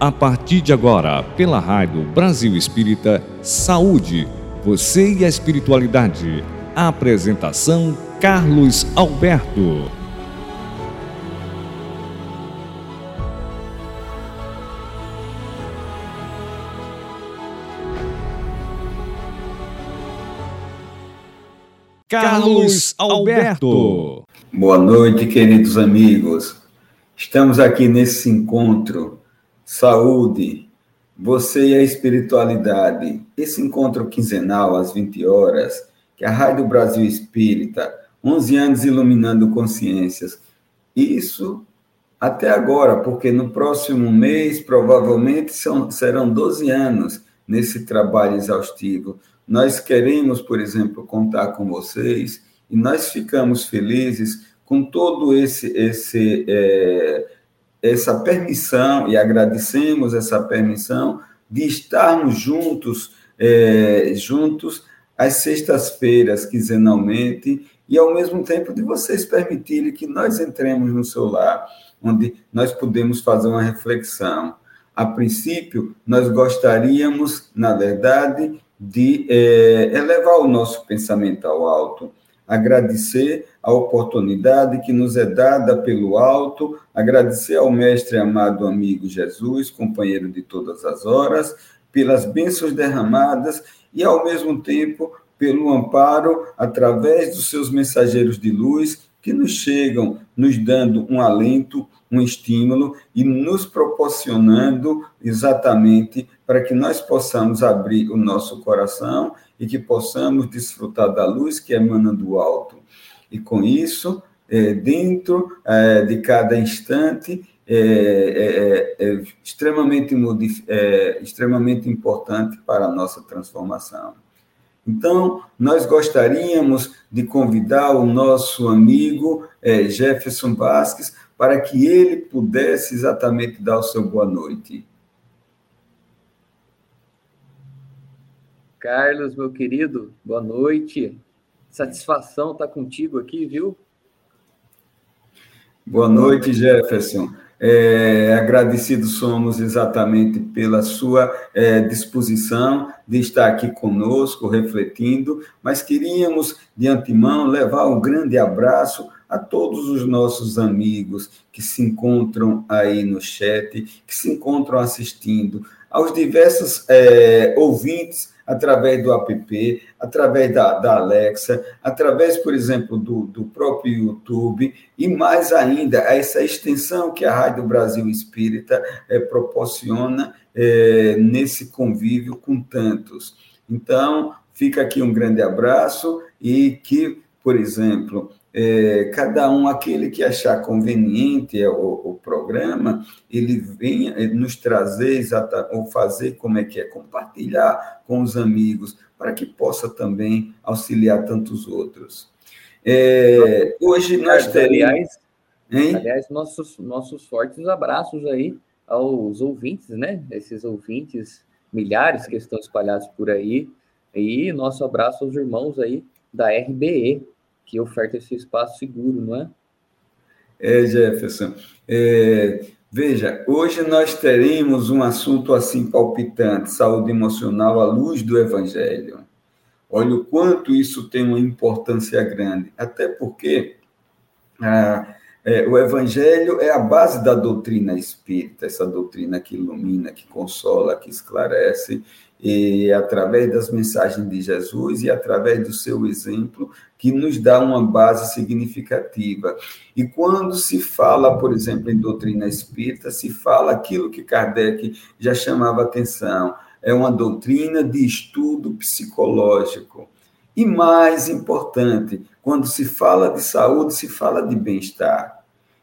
A partir de agora, pela Rádio Brasil Espírita, Saúde, você e a espiritualidade. apresentação Carlos Alberto. Carlos Alberto. Boa noite, queridos amigos. Estamos aqui nesse encontro Saúde, você e a espiritualidade. Esse encontro quinzenal às 20 horas, que a Rádio Brasil Espírita, 11 anos iluminando consciências. Isso até agora, porque no próximo mês provavelmente são, serão 12 anos nesse trabalho exaustivo nós queremos, por exemplo, contar com vocês e nós ficamos felizes com todo esse esse é, essa permissão e agradecemos essa permissão de estarmos juntos é, juntos às sextas-feiras quinzenalmente e ao mesmo tempo de vocês permitirem que nós entremos no seu lar, onde nós podemos fazer uma reflexão. A princípio, nós gostaríamos, na verdade, de é, elevar o nosso pensamento ao alto, agradecer a oportunidade que nos é dada pelo alto, agradecer ao Mestre amado amigo Jesus, companheiro de todas as horas, pelas bênçãos derramadas e, ao mesmo tempo, pelo amparo através dos seus mensageiros de luz que nos chegam, nos dando um alento, um estímulo e nos proporcionando exatamente para que nós possamos abrir o nosso coração e que possamos desfrutar da luz que emana do alto. E com isso, é, dentro é, de cada instante, é, é, é, é extremamente, é, extremamente importante para a nossa transformação. Então, nós gostaríamos de convidar o nosso amigo Jefferson Vasques para que ele pudesse exatamente dar o seu boa noite. Carlos, meu querido, boa noite. Satisfação estar contigo aqui, viu? Boa noite, Jefferson. É, agradecidos somos exatamente pela sua é, disposição de estar aqui conosco, refletindo, mas queríamos, de antemão, levar um grande abraço a todos os nossos amigos que se encontram aí no chat, que se encontram assistindo, aos diversos é, ouvintes através do app, através da, da Alexa, através, por exemplo, do, do próprio YouTube, e mais ainda, essa extensão que a Rádio Brasil Espírita é, proporciona é, nesse convívio com tantos. Então, fica aqui um grande abraço e que, por exemplo, é, cada um, aquele que achar conveniente é, o, o programa, ele venha nos trazer, exata, ou fazer como é que é, compartilhar com os amigos, para que possa também auxiliar tantos outros. É, hoje nós teremos... Aliás, aliás, nossos, nossos fortes abraços aí aos ouvintes, né? Esses ouvintes, milhares que estão espalhados por aí, e nosso abraço aos irmãos aí da RBE, que oferta esse espaço seguro, não é? É, Jefferson. É, veja, hoje nós teremos um assunto assim palpitante, saúde emocional à luz do Evangelho. Olha o quanto isso tem uma importância grande, até porque ah, é, o Evangelho é a base da doutrina espírita, essa doutrina que ilumina, que consola, que esclarece, e através das mensagens de Jesus e através do seu exemplo, que nos dá uma base significativa. E quando se fala, por exemplo, em doutrina espírita, se fala aquilo que Kardec já chamava atenção, é uma doutrina de estudo psicológico. E mais importante, quando se fala de saúde, se fala de bem-estar.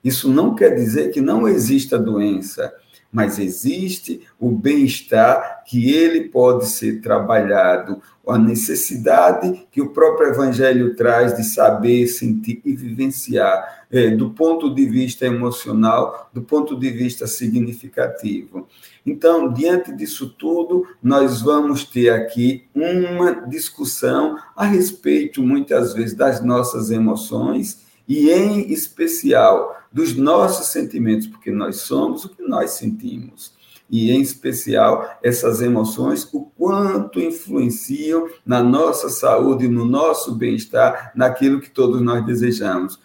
Isso não quer dizer que não exista doença mas existe o bem-estar que ele pode ser trabalhado, a necessidade que o próprio Evangelho traz de saber, sentir e vivenciar, é, do ponto de vista emocional, do ponto de vista significativo. Então, diante disso tudo, nós vamos ter aqui uma discussão a respeito, muitas vezes, das nossas emoções e, em especial, dos nossos sentimentos, porque nós somos o que nós sentimos. e, em especial, essas emoções, o quanto influenciam na nossa saúde, no nosso bem-estar, naquilo que todos nós desejamos.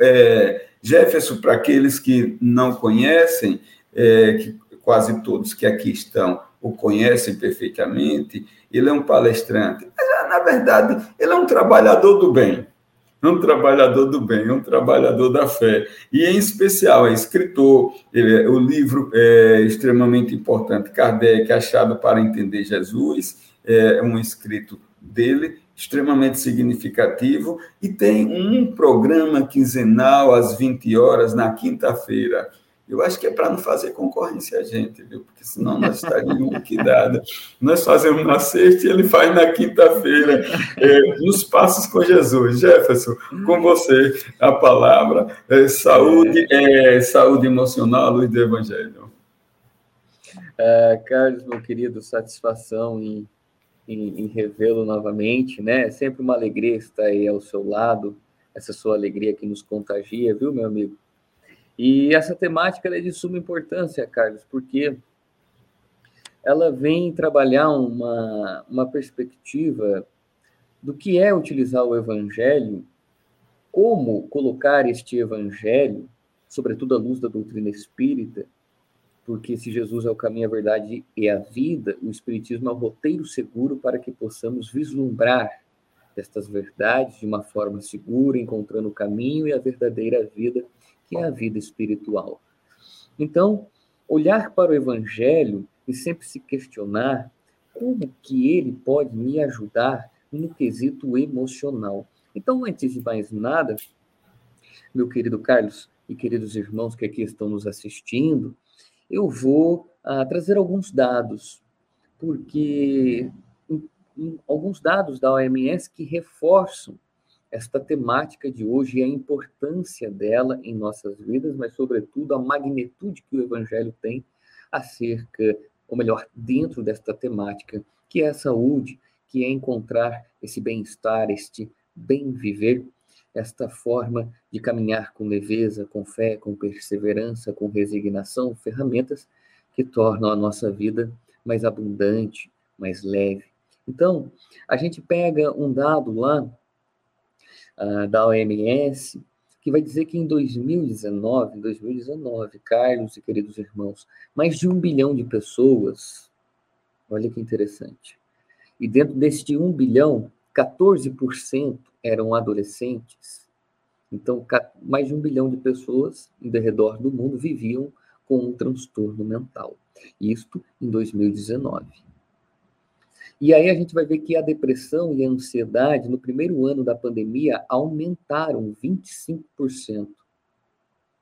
É, Jefferson, para aqueles que não conhecem, é, que quase todos que aqui estão o conhecem perfeitamente, ele é um palestrante. Mas, na verdade, ele é um trabalhador do bem um trabalhador do bem, um trabalhador da fé. E, em especial, é escritor. Ele, o livro é extremamente importante, Kardec, Achado para Entender Jesus, é um escrito dele, extremamente significativo, e tem um programa quinzenal às 20 horas, na quinta-feira, eu acho que é para não fazer concorrência a gente, viu? Porque senão nós estaríamos liquidados. Nós fazemos na sexta e ele faz na quinta-feira, é, nos Passos com Jesus. Jefferson, com você a palavra. É, saúde, é, saúde emocional, luz do Evangelho. Uh, Carlos, meu querido, satisfação em, em, em revê-lo novamente, né? É sempre uma alegria estar aí ao seu lado, essa sua alegria que nos contagia, viu, meu amigo? E essa temática é de suma importância, Carlos, porque ela vem trabalhar uma, uma perspectiva do que é utilizar o evangelho, como colocar este evangelho, sobretudo à luz da doutrina espírita, porque se Jesus é o caminho, a verdade e a vida, o Espiritismo é o roteiro seguro para que possamos vislumbrar estas verdades de uma forma segura, encontrando o caminho e a verdadeira vida que é a vida espiritual. Então, olhar para o Evangelho e sempre se questionar como que ele pode me ajudar no quesito emocional. Então, antes de mais nada, meu querido Carlos e queridos irmãos que aqui estão nos assistindo, eu vou ah, trazer alguns dados, porque alguns dados da OMS que reforçam esta temática de hoje e a importância dela em nossas vidas, mas, sobretudo, a magnitude que o Evangelho tem acerca, ou melhor, dentro desta temática, que é a saúde, que é encontrar esse bem-estar, este bem viver, esta forma de caminhar com leveza, com fé, com perseverança, com resignação, ferramentas que tornam a nossa vida mais abundante, mais leve. Então, a gente pega um dado lá uh, da OMS, que vai dizer que em 2019, 2019, Carlos e queridos irmãos, mais de um bilhão de pessoas, olha que interessante, e dentro deste um bilhão, 14% eram adolescentes. Então, mais de um bilhão de pessoas em redor do mundo viviam com um transtorno mental. Isto em 2019. E aí a gente vai ver que a depressão e a ansiedade no primeiro ano da pandemia aumentaram 25%.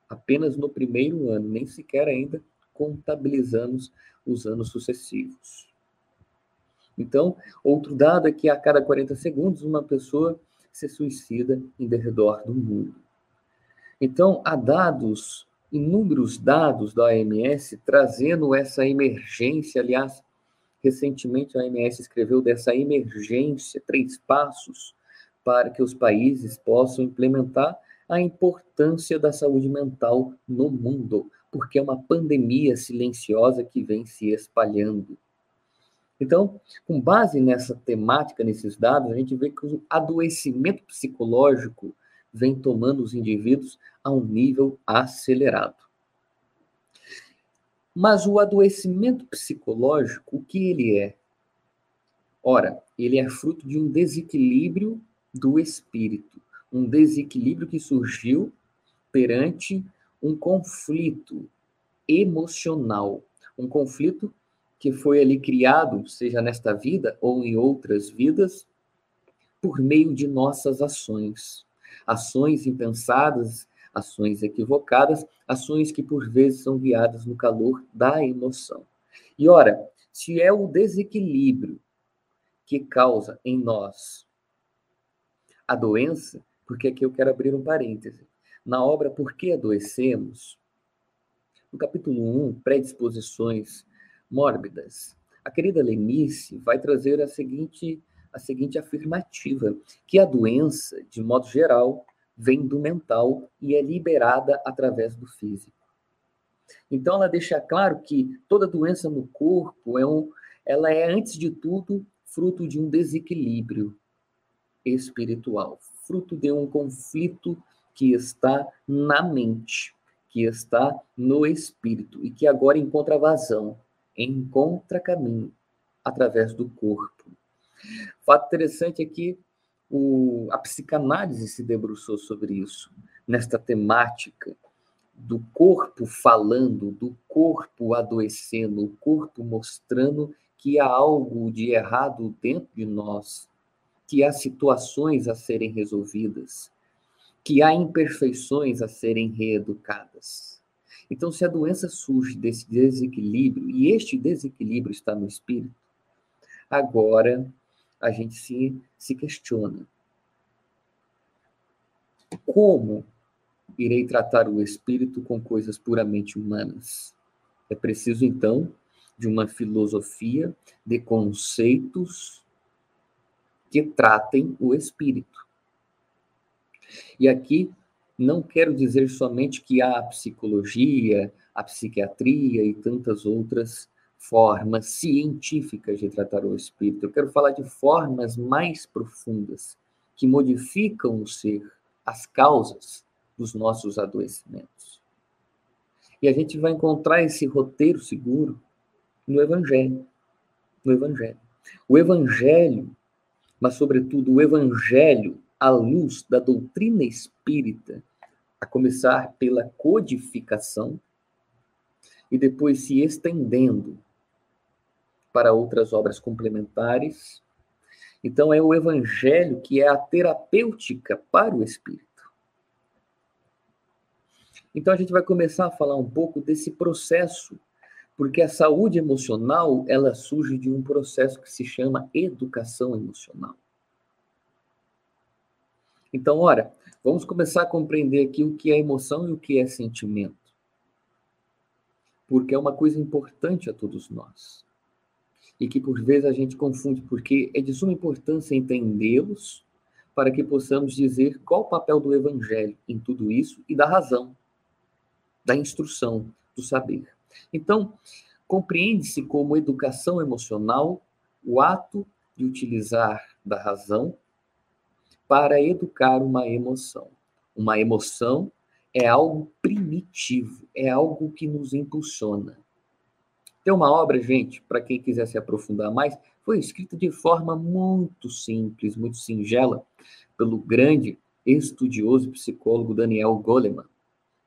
Apenas no primeiro ano, nem sequer ainda contabilizamos os anos sucessivos. Então, outro dado é que a cada 40 segundos uma pessoa se suicida em derredor do mundo. Então, há dados, inúmeros dados da OMS trazendo essa emergência, aliás, Recentemente, a OMS escreveu dessa emergência, três passos para que os países possam implementar a importância da saúde mental no mundo, porque é uma pandemia silenciosa que vem se espalhando. Então, com base nessa temática, nesses dados, a gente vê que o adoecimento psicológico vem tomando os indivíduos a um nível acelerado. Mas o adoecimento psicológico, o que ele é? Ora, ele é fruto de um desequilíbrio do espírito, um desequilíbrio que surgiu perante um conflito emocional, um conflito que foi ali criado, seja nesta vida ou em outras vidas, por meio de nossas ações. Ações impensadas, ações equivocadas, ações que por vezes são guiadas no calor da emoção. E ora, se é o desequilíbrio que causa em nós a doença, porque aqui eu quero abrir um parêntese. Na obra Por que Adoecemos, no capítulo 1, Predisposições Mórbidas, a querida Lenice vai trazer a seguinte, a seguinte afirmativa, que a doença, de modo geral, vem do mental e é liberada através do físico. Então, ela deixa claro que toda doença no corpo é um, ela é, antes de tudo, fruto de um desequilíbrio espiritual, fruto de um conflito que está na mente, que está no espírito e que agora encontra vazão, encontra caminho através do corpo. Fato interessante é que o, a psicanálise se debruçou sobre isso, nesta temática do corpo falando, do corpo adoecendo, o corpo mostrando que há algo de errado dentro de nós, que há situações a serem resolvidas, que há imperfeições a serem reeducadas. Então, se a doença surge desse desequilíbrio, e este desequilíbrio está no espírito, agora a gente se, se questiona. Como irei tratar o espírito com coisas puramente humanas? É preciso, então, de uma filosofia de conceitos que tratem o espírito. E aqui não quero dizer somente que há a psicologia, a psiquiatria e tantas outras formas científicas de tratar o espírito. Eu quero falar de formas mais profundas que modificam o ser, as causas dos nossos adoecimentos. E a gente vai encontrar esse roteiro seguro no Evangelho. No Evangelho. O Evangelho, mas sobretudo o Evangelho à luz da doutrina espírita, a começar pela codificação e depois se estendendo para outras obras complementares. Então, é o Evangelho que é a terapêutica para o espírito. Então, a gente vai começar a falar um pouco desse processo, porque a saúde emocional ela surge de um processo que se chama educação emocional. Então, ora, vamos começar a compreender aqui o que é emoção e o que é sentimento. Porque é uma coisa importante a todos nós e que por vezes a gente confunde, porque é de suma importância entendê-los para que possamos dizer qual o papel do evangelho em tudo isso e da razão, da instrução, do saber. Então, compreende-se como educação emocional o ato de utilizar da razão para educar uma emoção. Uma emoção é algo primitivo, é algo que nos impulsiona. Tem uma obra, gente, para quem quiser se aprofundar mais, foi escrita de forma muito simples, muito singela, pelo grande estudioso e psicólogo Daniel Goleman,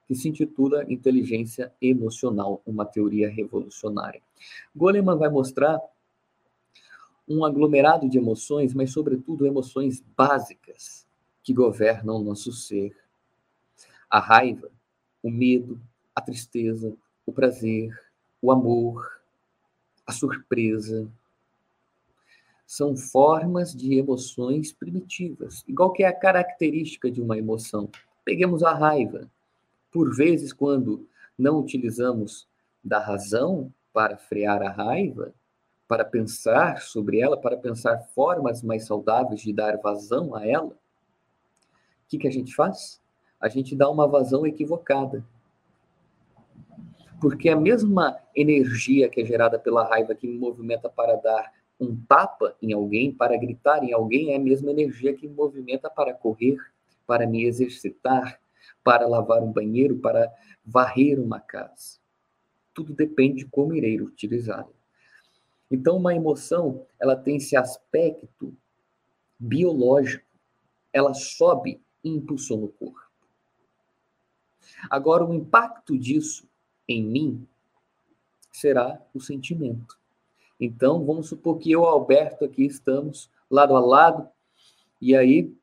que se intitula Inteligência Emocional, uma teoria revolucionária. Goleman vai mostrar um aglomerado de emoções, mas, sobretudo, emoções básicas que governam o nosso ser. A raiva, o medo, a tristeza, o prazer, o amor, a surpresa. São formas de emoções primitivas, igual que é a característica de uma emoção. Peguemos a raiva. Por vezes, quando não utilizamos da razão para frear a raiva, para pensar sobre ela, para pensar formas mais saudáveis de dar vazão a ela, o que, que a gente faz? A gente dá uma vazão equivocada. Porque a mesma energia que é gerada pela raiva que me movimenta para dar um tapa em alguém, para gritar em alguém, é a mesma energia que me movimenta para correr, para me exercitar, para lavar um banheiro, para varrer uma casa. Tudo depende de como irei utilizá-la. Então, uma emoção, ela tem esse aspecto biológico. Ela sobe e impulsiona o corpo. Agora, o impacto disso em mim será o sentimento. Então, vamos supor que eu e o Alberto aqui estamos lado a lado, e aí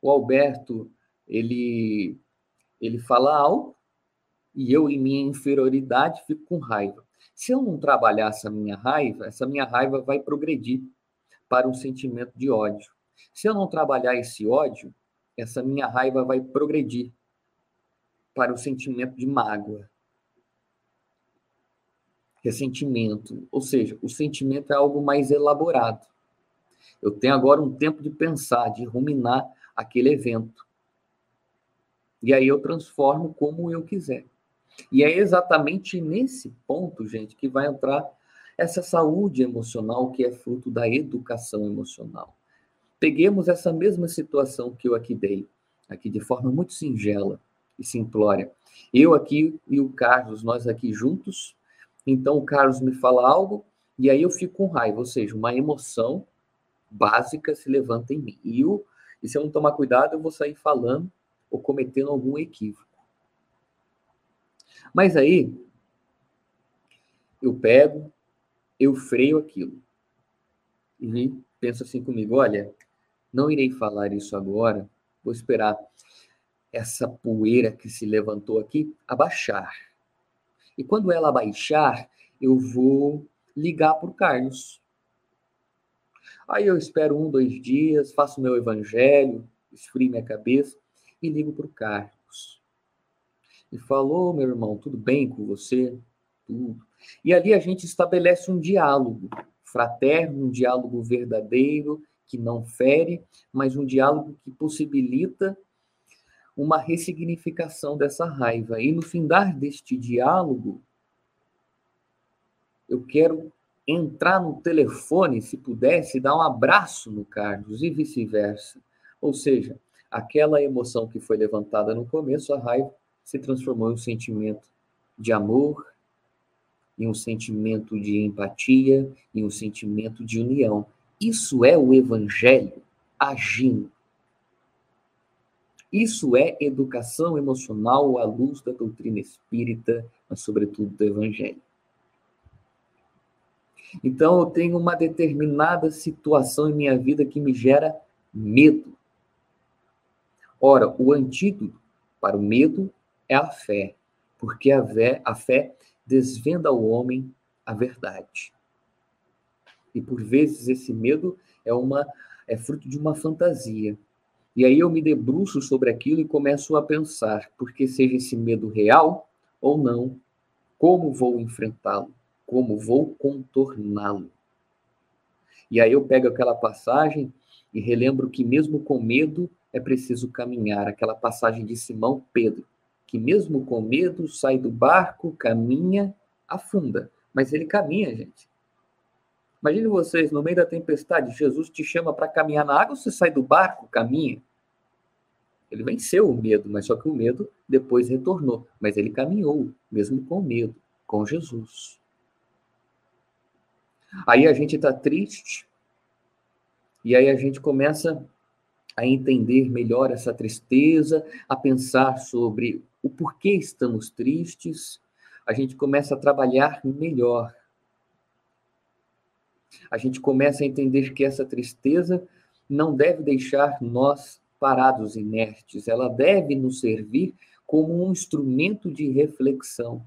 o Alberto, ele, ele fala algo, e eu, em minha inferioridade, fico com raiva. Se eu não trabalhar essa minha raiva, essa minha raiva vai progredir para um sentimento de ódio. Se eu não trabalhar esse ódio, essa minha raiva vai progredir para o sentimento de mágoa ressentimento. Ou seja, o sentimento é algo mais elaborado. Eu tenho agora um tempo de pensar, de ruminar aquele evento. E aí eu transformo como eu quiser. E é exatamente nesse ponto, gente, que vai entrar essa saúde emocional que é fruto da educação emocional. Peguemos essa mesma situação que eu aqui dei, aqui de forma muito singela e simplória. Eu aqui e o Carlos, nós aqui juntos. Então o Carlos me fala algo e aí eu fico com raiva, ou seja, uma emoção básica se levanta em mim. E, eu, e se eu não tomar cuidado, eu vou sair falando ou cometendo algum equívoco. Mas aí eu pego, eu freio aquilo. E penso assim comigo, olha, não irei falar isso agora, vou esperar essa poeira que se levantou aqui abaixar. E quando ela abaixar, eu vou ligar para o Carlos. Aí eu espero um, dois dias, faço meu evangelho, esfrio minha cabeça e ligo para o Carlos. E falou, meu irmão, tudo bem com você? Tudo. E ali a gente estabelece um diálogo fraterno, um diálogo verdadeiro, que não fere, mas um diálogo que possibilita uma ressignificação dessa raiva. E no findar deste diálogo, eu quero entrar no telefone, se pudesse, dar um abraço no Carlos e vice-versa. Ou seja, aquela emoção que foi levantada no começo, a raiva, se transformou em um sentimento de amor, em um sentimento de empatia, em um sentimento de união. Isso é o evangelho agindo isso é educação emocional à luz da doutrina espírita, mas sobretudo do evangelho. Então eu tenho uma determinada situação em minha vida que me gera medo. Ora, o antídoto para o medo é a fé, porque a fé, a fé desvenda ao homem a verdade. E por vezes esse medo é uma é fruto de uma fantasia, e aí eu me debruço sobre aquilo e começo a pensar, porque seja esse medo real ou não, como vou enfrentá-lo? Como vou contorná-lo? E aí eu pego aquela passagem e relembro que mesmo com medo é preciso caminhar, aquela passagem de Simão Pedro, que mesmo com medo sai do barco, caminha, afunda, mas ele caminha, gente. Imagine vocês, no meio da tempestade, Jesus te chama para caminhar na água, você sai do barco, caminha. Ele venceu o medo, mas só que o medo depois retornou. Mas ele caminhou, mesmo com medo, com Jesus. Aí a gente está triste, e aí a gente começa a entender melhor essa tristeza, a pensar sobre o porquê estamos tristes, a gente começa a trabalhar melhor a gente começa a entender que essa tristeza não deve deixar nós parados inertes, ela deve nos servir como um instrumento de reflexão.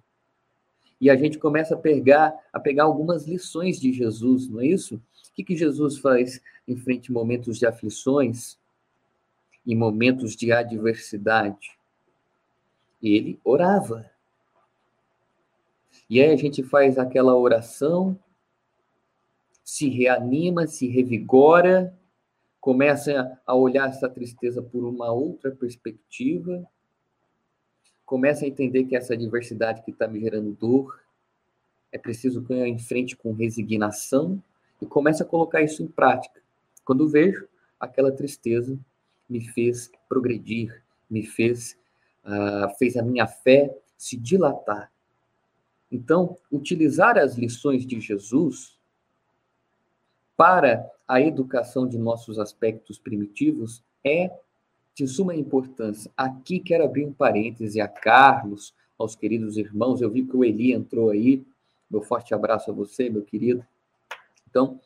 E a gente começa a pegar, a pegar algumas lições de Jesus, não é isso? O que, que Jesus faz em frente a momentos de aflições, em momentos de adversidade? Ele orava. E aí a gente faz aquela oração se reanima, se revigora, começa a olhar essa tristeza por uma outra perspectiva, começa a entender que essa diversidade que está me gerando dor é preciso que eu enfrente com resignação e começa a colocar isso em prática. Quando vejo, aquela tristeza me fez progredir, me fez, uh, fez a minha fé se dilatar. Então, utilizar as lições de Jesus para a educação de nossos aspectos primitivos é de suma importância. Aqui quero abrir um parêntese a Carlos, aos queridos irmãos. Eu vi que o Eli entrou aí. Meu forte abraço a você, meu querido. Então,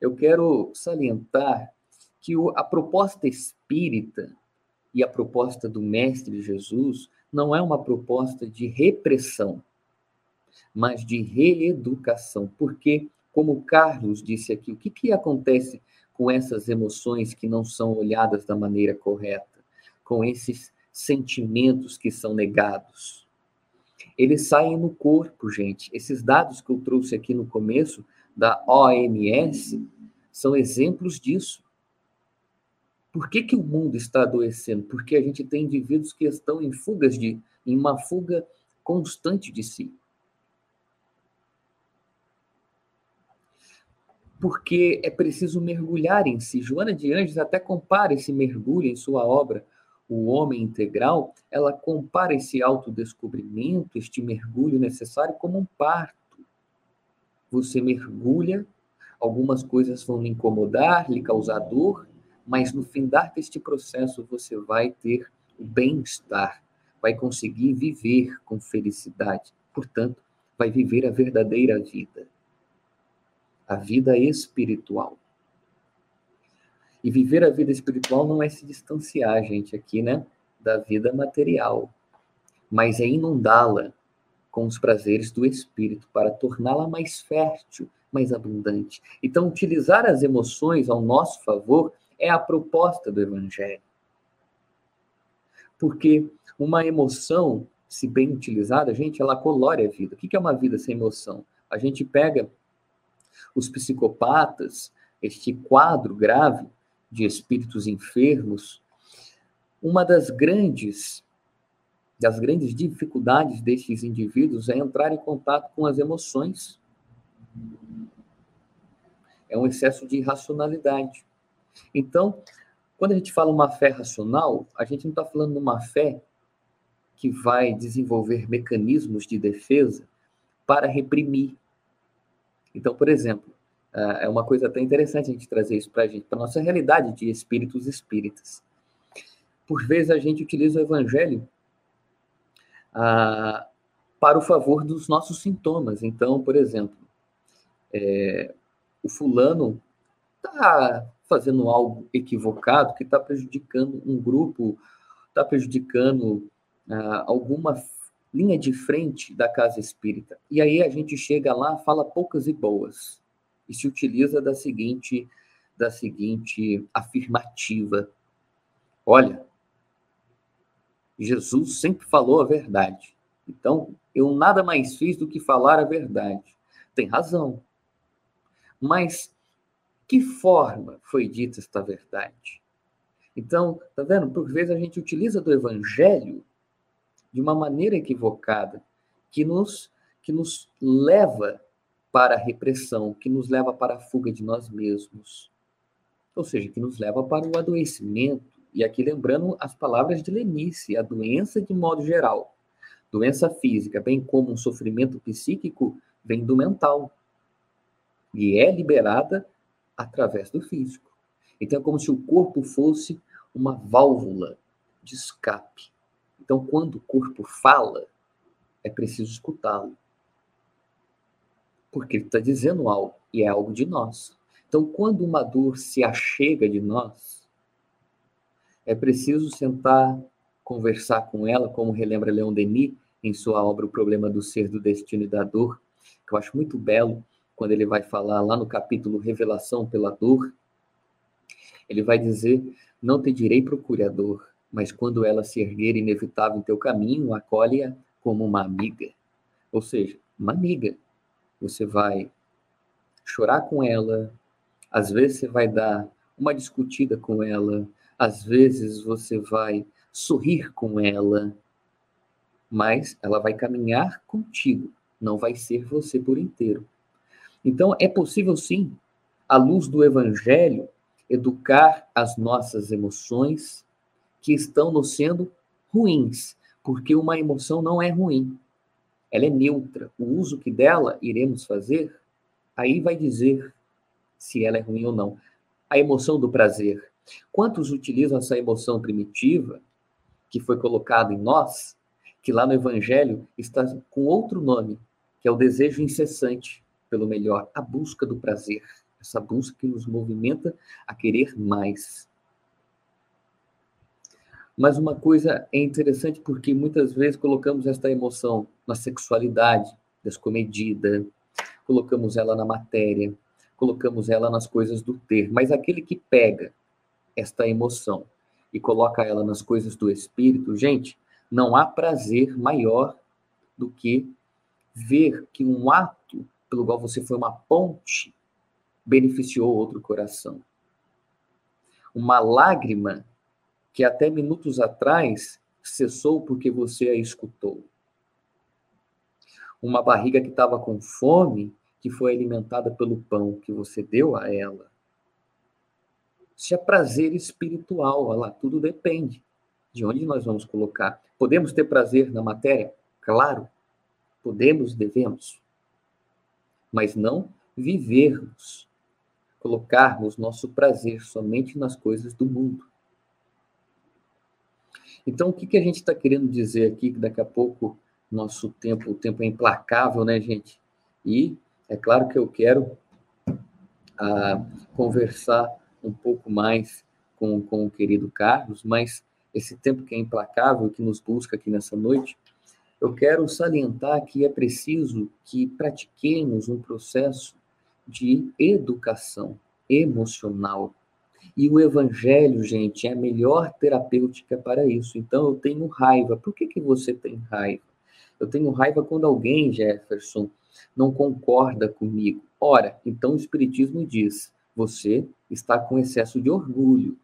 eu quero salientar que a proposta espírita e a proposta do Mestre Jesus não é uma proposta de repressão, mas de reeducação. Porque como o Carlos disse aqui, o que, que acontece com essas emoções que não são olhadas da maneira correta, com esses sentimentos que são negados? Eles saem no corpo, gente. Esses dados que eu trouxe aqui no começo da OMS são exemplos disso. Por que, que o mundo está adoecendo? Porque a gente tem indivíduos que estão em fugas de, em uma fuga constante de si. Porque é preciso mergulhar em si. Joana de Anjos até compara esse mergulho em sua obra, O Homem Integral. Ela compara esse autodescobrimento, este mergulho necessário, como um parto. Você mergulha, algumas coisas vão lhe incomodar, lhe causar dor, mas no findar deste processo você vai ter o bem-estar, vai conseguir viver com felicidade. Portanto, vai viver a verdadeira vida, a vida espiritual. E viver a vida espiritual não é se distanciar, gente, aqui, né, da vida material, mas é inundá-la com os prazeres do espírito para torná-la mais fértil, mais abundante. Então, utilizar as emoções ao nosso favor é a proposta do evangelho. Porque uma emoção, se bem utilizada, gente, ela colore a vida. O que é uma vida sem emoção? A gente pega os psicopatas, este quadro grave de espíritos enfermos, uma das grandes das grandes dificuldades destes indivíduos é entrar em contato com as emoções. É um excesso de irracionalidade. Então, quando a gente fala uma fé racional, a gente não está falando de uma fé que vai desenvolver mecanismos de defesa para reprimir. Então, por exemplo, ah, é uma coisa até interessante a gente trazer isso para a gente, para a nossa realidade de espíritos espíritas. Por vezes a gente utiliza o evangelho ah, para o favor dos nossos sintomas. Então, por exemplo, é, o fulano está fazendo algo equivocado que está prejudicando um grupo, está prejudicando ah, alguma linha de frente da casa espírita. E aí a gente chega lá, fala poucas e boas e se utiliza da seguinte da seguinte afirmativa: Olha, Jesus sempre falou a verdade. Então, eu nada mais fiz do que falar a verdade. Tem razão. Mas que forma foi dita esta verdade? Então, tá vendo? Por vezes a gente utiliza do evangelho de uma maneira equivocada, que nos que nos leva para a repressão, que nos leva para a fuga de nós mesmos. Ou seja, que nos leva para o adoecimento. E aqui lembrando as palavras de Lenice, a doença de modo geral. Doença física, bem como um sofrimento psíquico, vem do mental e é liberada através do físico. Então é como se o corpo fosse uma válvula de escape. Então, quando o corpo fala, é preciso escutá-lo. Porque ele está dizendo algo, e é algo de nós. Então, quando uma dor se achega de nós, é preciso sentar, conversar com ela, como relembra Leon Denis em sua obra O Problema do Ser, do Destino e da Dor, que eu acho muito belo, quando ele vai falar lá no capítulo Revelação pela Dor, ele vai dizer: Não te direi procurador, mas quando ela se erguer inevitável em teu caminho, acolhe-a como uma amiga. Ou seja, uma amiga. Você vai chorar com ela, às vezes você vai dar uma discutida com ela, às vezes você vai sorrir com ela, mas ela vai caminhar contigo, não vai ser você por inteiro. Então, é possível sim, à luz do Evangelho, educar as nossas emoções que estão nos sendo ruins, porque uma emoção não é ruim, ela é neutra. O uso que dela iremos fazer, aí vai dizer se ela é ruim ou não. A emoção do prazer. Quantos utilizam essa emoção primitiva que foi colocada em nós, que lá no Evangelho está com outro nome, que é o desejo incessante pelo melhor, a busca do prazer, essa busca que nos movimenta a querer mais. Mas uma coisa é interessante porque muitas vezes colocamos esta emoção na sexualidade descomedida, colocamos ela na matéria, colocamos ela nas coisas do ter, mas aquele que pega esta emoção e coloca ela nas coisas do espírito, gente, não há prazer maior do que ver que um ato pelo qual você foi uma ponte, beneficiou outro coração. Uma lágrima que até minutos atrás cessou porque você a escutou. uma barriga que estava com fome, que foi alimentada pelo pão que você deu a ela. Isso é prazer espiritual, olha lá, tudo depende de onde nós vamos colocar. Podemos ter prazer na matéria? Claro, podemos, devemos, mas não vivermos, colocarmos nosso prazer somente nas coisas do mundo. Então, o que, que a gente está querendo dizer aqui? Que daqui a pouco nosso tempo, o tempo é implacável, né, gente? E é claro que eu quero ah, conversar um pouco mais com, com o querido Carlos, mas esse tempo que é implacável, que nos busca aqui nessa noite, eu quero salientar que é preciso que pratiquemos um processo de educação emocional. E o evangelho, gente, é a melhor terapêutica para isso. Então eu tenho raiva. Por que, que você tem raiva? Eu tenho raiva quando alguém, Jefferson, não concorda comigo. Ora, então o Espiritismo diz: você está com excesso de orgulho.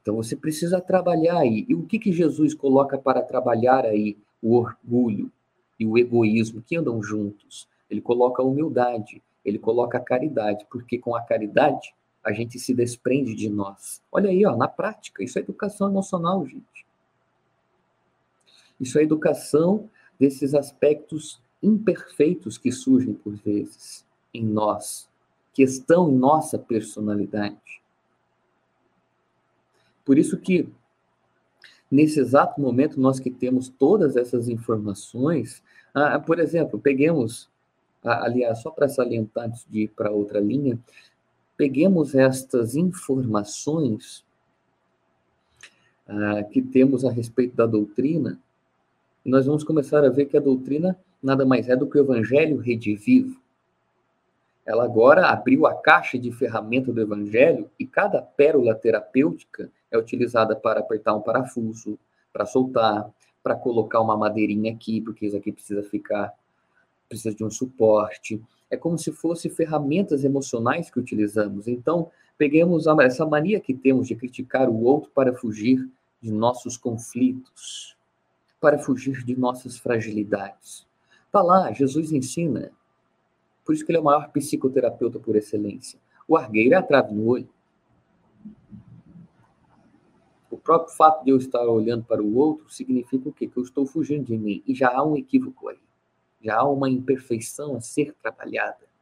Então você precisa trabalhar aí. E o que, que Jesus coloca para trabalhar aí? O orgulho e o egoísmo que andam juntos. Ele coloca a humildade, ele coloca a caridade, porque com a caridade a gente se desprende de nós. Olha aí, ó, na prática, isso é educação emocional, gente. Isso é educação desses aspectos imperfeitos que surgem por vezes em nós, que estão em nossa personalidade. Por isso que, nesse exato momento, nós que temos todas essas informações, ah, por exemplo, peguemos, ah, aliás, só para salientar antes de ir para outra linha, peguemos estas informações ah, que temos a respeito da doutrina, e nós vamos começar a ver que a doutrina nada mais é do que o evangelho redivivo. Ela agora abriu a caixa de ferramenta do evangelho e cada pérola terapêutica é utilizada para apertar um parafuso, para soltar, para colocar uma madeirinha aqui, porque isso aqui precisa ficar, precisa de um suporte. É como se fosse ferramentas emocionais que utilizamos. Então, peguemos essa mania que temos de criticar o outro para fugir de nossos conflitos, para fugir de nossas fragilidades. Tá lá, Jesus ensina. Por isso que ele é o maior psicoterapeuta por excelência. O argueiro é a trave no olho. O próprio fato de eu estar olhando para o outro significa o quê? Que eu estou fugindo de mim. E já há um equívoco aí. Já há uma imperfeição a ser trabalhada.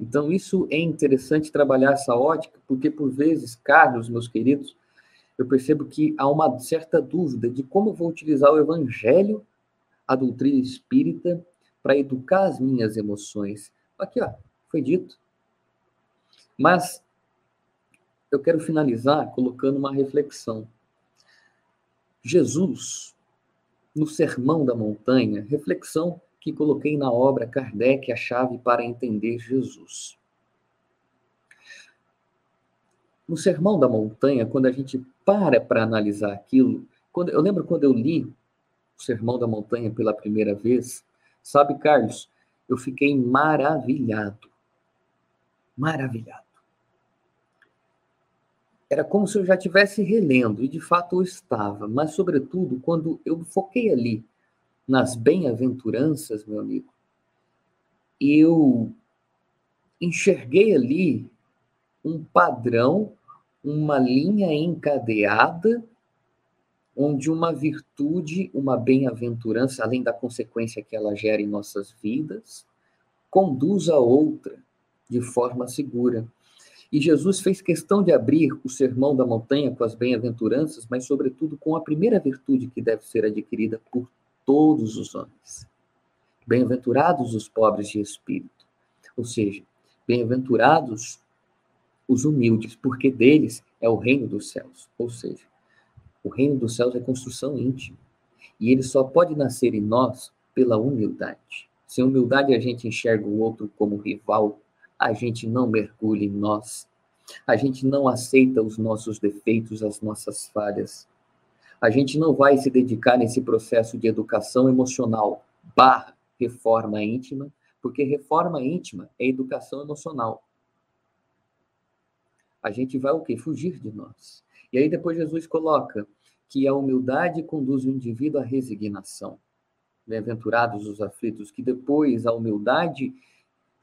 Então, isso é interessante trabalhar essa ótica, porque por vezes, Carlos, meus queridos, eu percebo que há uma certa dúvida de como vou utilizar o evangelho, a doutrina espírita, para educar as minhas emoções. Aqui, ó, foi dito. Mas eu quero finalizar colocando uma reflexão. Jesus, no Sermão da Montanha, reflexão que coloquei na obra Kardec, a chave para entender Jesus. No Sermão da Montanha, quando a gente para para analisar aquilo, quando, eu lembro quando eu li o Sermão da Montanha pela primeira vez, sabe, Carlos, eu fiquei maravilhado. Maravilhado era como se eu já estivesse relendo, e de fato eu estava, mas, sobretudo, quando eu foquei ali nas bem-aventuranças, meu amigo, eu enxerguei ali um padrão, uma linha encadeada, onde uma virtude, uma bem-aventurança, além da consequência que ela gera em nossas vidas, conduz a outra de forma segura. E Jesus fez questão de abrir o sermão da montanha com as bem-aventuranças, mas, sobretudo, com a primeira virtude que deve ser adquirida por todos os homens. Bem-aventurados os pobres de espírito. Ou seja, bem-aventurados os humildes, porque deles é o reino dos céus. Ou seja, o reino dos céus é construção íntima. E ele só pode nascer em nós pela humildade. Sem humildade, a gente enxerga o outro como rival, a gente não mergulha em nós. A gente não aceita os nossos defeitos, as nossas falhas. A gente não vai se dedicar nesse processo de educação emocional barra reforma íntima, porque reforma íntima é educação emocional. A gente vai o quê? Fugir de nós. E aí depois Jesus coloca que a humildade conduz o indivíduo à resignação. bem-aventurados os aflitos, que depois a humildade,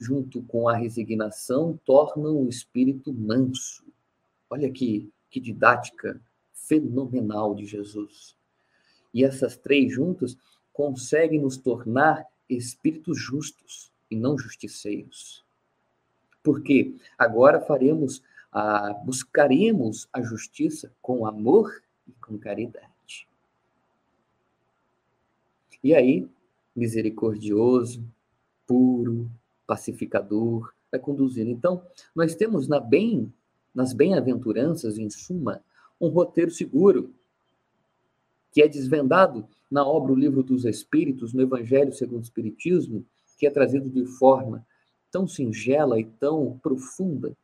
junto com a resignação, tornam o espírito manso. Olha que, que didática fenomenal de Jesus. E essas três juntas conseguem nos tornar espíritos justos e não justiceiros. Porque agora faremos a, buscaremos a justiça com amor e com caridade. E aí, misericordioso, puro, pacificador, vai conduzindo. Então, nós temos na bem, nas bem-aventuranças, em suma, um roteiro seguro, que é desvendado na obra O Livro dos Espíritos, no Evangelho segundo o Espiritismo, que é trazido de forma tão singela e tão profunda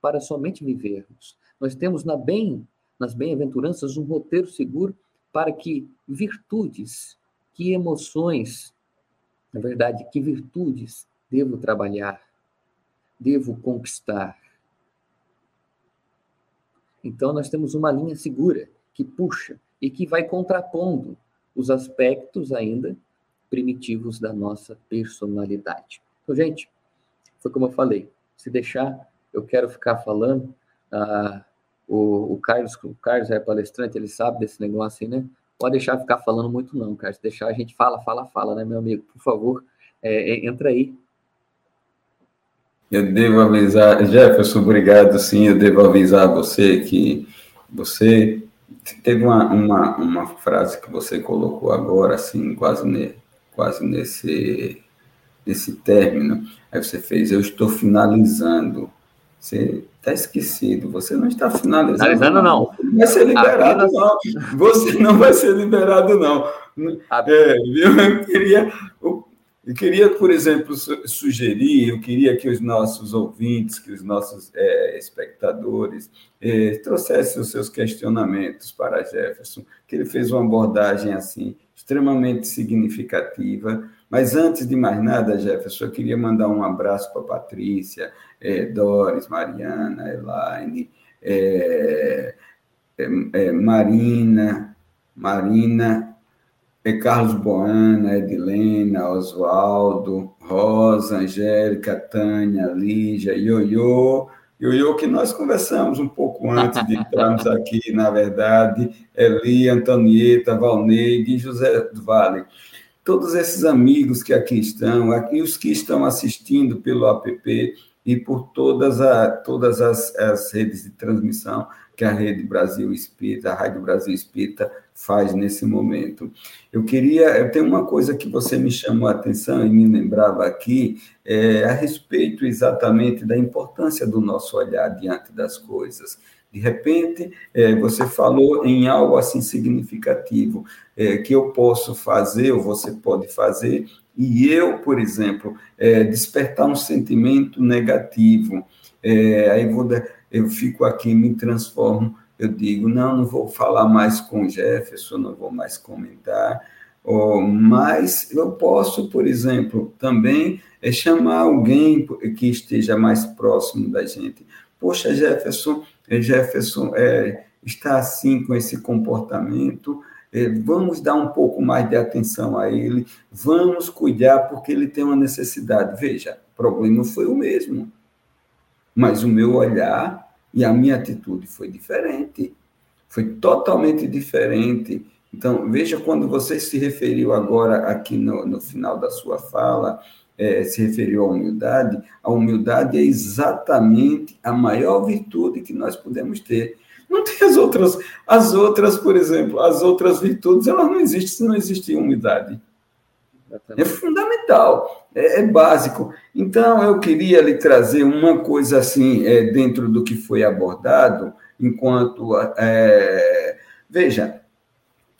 para somente vivermos. Nós temos na bem, nas bem-aventuranças um roteiro seguro para que virtudes, que emoções, na verdade, que virtudes devo trabalhar, devo conquistar. Então nós temos uma linha segura que puxa e que vai contrapondo os aspectos ainda primitivos da nossa personalidade. Então, gente, foi como eu falei, se deixar, eu quero ficar falando. Ah, o, o, Carlos, o Carlos é palestrante, ele sabe desse negócio aí, né? Pode deixar ficar falando muito, não, Carlos. Deixar a gente fala, fala, fala, né, meu amigo? Por favor, é, é, entra aí. Eu devo avisar, Jefferson, obrigado, sim, eu devo avisar você que você teve uma, uma, uma frase que você colocou agora, assim, quase, ne, quase nesse, nesse término, aí você fez, eu estou finalizando. Você está esquecido, você não está finalizando. Finalizando, não. Não vai ser liberado, Apenas... não. Você não vai ser liberado, não. É, eu queria. Eu queria, por exemplo, sugerir, eu queria que os nossos ouvintes, que os nossos é, espectadores é, trouxessem os seus questionamentos para Jefferson, que ele fez uma abordagem assim extremamente significativa. Mas antes de mais nada, Jefferson, eu queria mandar um abraço para Patrícia, é, Doris, Mariana, Elaine, é, é, é, Marina, Marina, é Carlos Boana, Edilena, Oswaldo, Rosa, Angélica, Tânia, Lígia, Ioiô, Ioiô, que nós conversamos um pouco antes de entrarmos aqui, na verdade, Eli, Antonieta, Valneide e José do Vale. Todos esses amigos que aqui estão, e os que estão assistindo pelo app e por todas, a, todas as, as redes de transmissão que a Rede Brasil Espírita, a Rádio Brasil Espírita faz nesse momento. Eu queria, eu tenho uma coisa que você me chamou a atenção e me lembrava aqui, é, a respeito exatamente da importância do nosso olhar diante das coisas. De repente, é, você falou em algo assim significativo é, que eu posso fazer, ou você pode fazer, e eu, por exemplo, é, despertar um sentimento negativo. É, aí vou, eu fico aqui, me transformo eu digo, não, não vou falar mais com Jefferson, não vou mais comentar, oh, mas eu posso, por exemplo, também é chamar alguém que esteja mais próximo da gente. Poxa, Jefferson, eh, Jefferson é, está assim com esse comportamento, vamos dar um pouco mais de atenção a ele, vamos cuidar porque ele tem uma necessidade. Veja, o problema foi o mesmo, mas o meu olhar e a minha atitude foi diferente, foi totalmente diferente. Então, veja quando você se referiu agora aqui no, no final da sua fala, é, se referiu à humildade, a humildade é exatamente a maior virtude que nós podemos ter. Não tem as outras, as outras, por exemplo, as outras virtudes, elas não existem se não existir humildade. É fundamental, é, é, básico. Então, eu queria lhe trazer uma coisa assim, é, dentro do que foi abordado, enquanto. É, veja,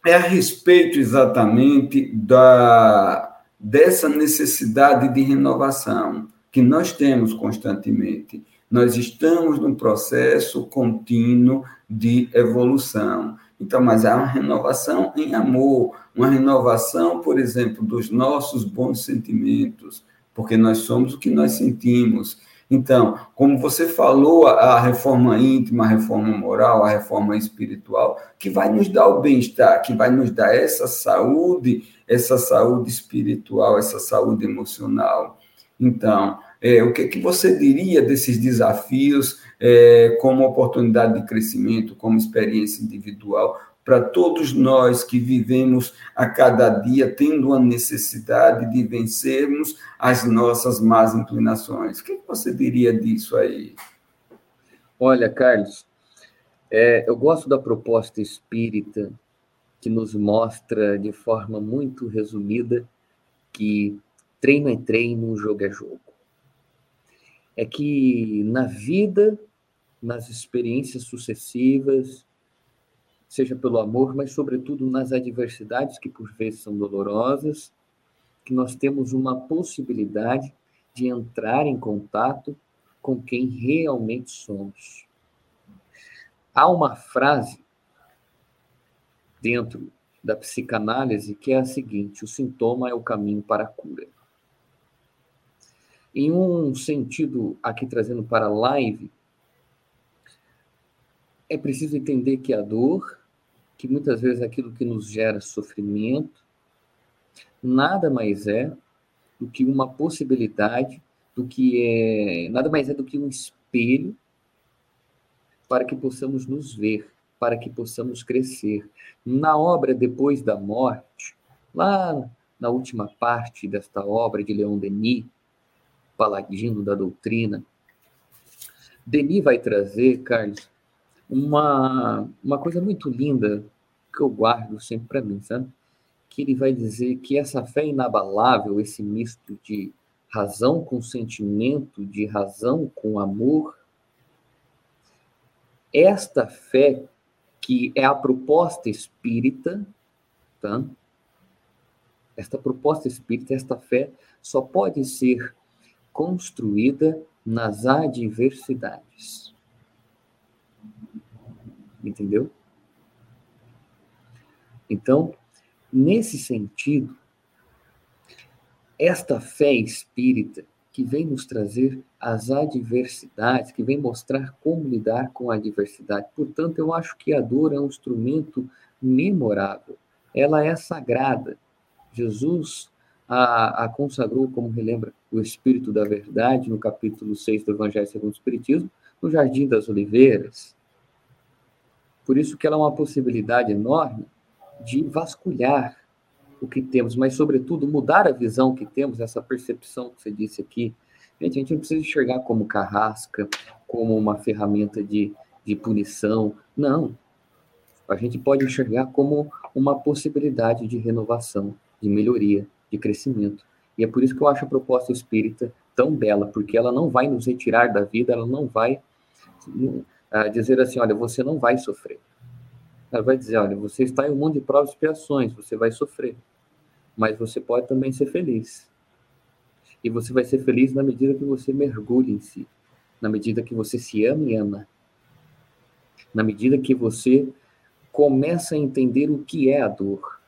é a respeito exatamente da, dessa necessidade de renovação que nós temos constantemente. Nós estamos num processo contínuo de evolução. Então, mas há uma renovação em amor, uma renovação, por exemplo, dos nossos bons sentimentos, porque nós somos o que nós sentimos. Então, como você falou, a reforma íntima, a reforma moral, a reforma espiritual, que vai nos dar o bem-estar, que vai nos dar essa saúde, essa saúde espiritual, essa saúde emocional. Então, é, o que, que você diria desses desafios é, como oportunidade de crescimento, como experiência individual, para todos nós que vivemos a cada dia tendo a necessidade de vencermos as nossas más inclinações. O que você diria disso aí? Olha, Carlos, é, eu gosto da proposta espírita que nos mostra de forma muito resumida que treino é treino, jogo é jogo. É que na vida, nas experiências sucessivas, seja pelo amor, mas sobretudo nas adversidades que por vezes são dolorosas, que nós temos uma possibilidade de entrar em contato com quem realmente somos. Há uma frase dentro da psicanálise que é a seguinte: o sintoma é o caminho para a cura. Em um sentido, aqui trazendo para a live, é preciso entender que a dor que muitas vezes é aquilo que nos gera sofrimento, nada mais é do que uma possibilidade, do que é, nada mais é do que um espelho para que possamos nos ver, para que possamos crescer. Na obra Depois da Morte, lá na última parte desta obra de Leon Denis, Paladino da Doutrina, Denis vai trazer, Carlos, uma, uma coisa muito linda que eu guardo sempre para mim, sabe? Que ele vai dizer que essa fé inabalável, esse misto de razão com sentimento, de razão com amor, esta fé que é a proposta espírita, tá? Esta proposta espírita, esta fé, só pode ser construída nas adversidades. Entendeu? Então, nesse sentido, esta fé espírita que vem nos trazer as adversidades, que vem mostrar como lidar com a adversidade. Portanto, eu acho que a dor é um instrumento memorável, ela é sagrada. Jesus a, a consagrou, como relembra o Espírito da Verdade, no capítulo 6 do Evangelho segundo o Espiritismo, no Jardim das Oliveiras. Por isso que ela é uma possibilidade enorme de vasculhar o que temos, mas, sobretudo, mudar a visão que temos, essa percepção que você disse aqui. Gente, a gente não precisa enxergar como carrasca, como uma ferramenta de, de punição. Não. A gente pode enxergar como uma possibilidade de renovação, de melhoria, de crescimento. E é por isso que eu acho a proposta espírita tão bela, porque ela não vai nos retirar da vida, ela não vai dizer assim: olha, você não vai sofrer. Ela vai dizer: olha, você está em um mundo de provas e expiações, você vai sofrer, mas você pode também ser feliz. E você vai ser feliz na medida que você mergulha em si, na medida que você se ama e ama, na medida que você começa a entender o que é a dor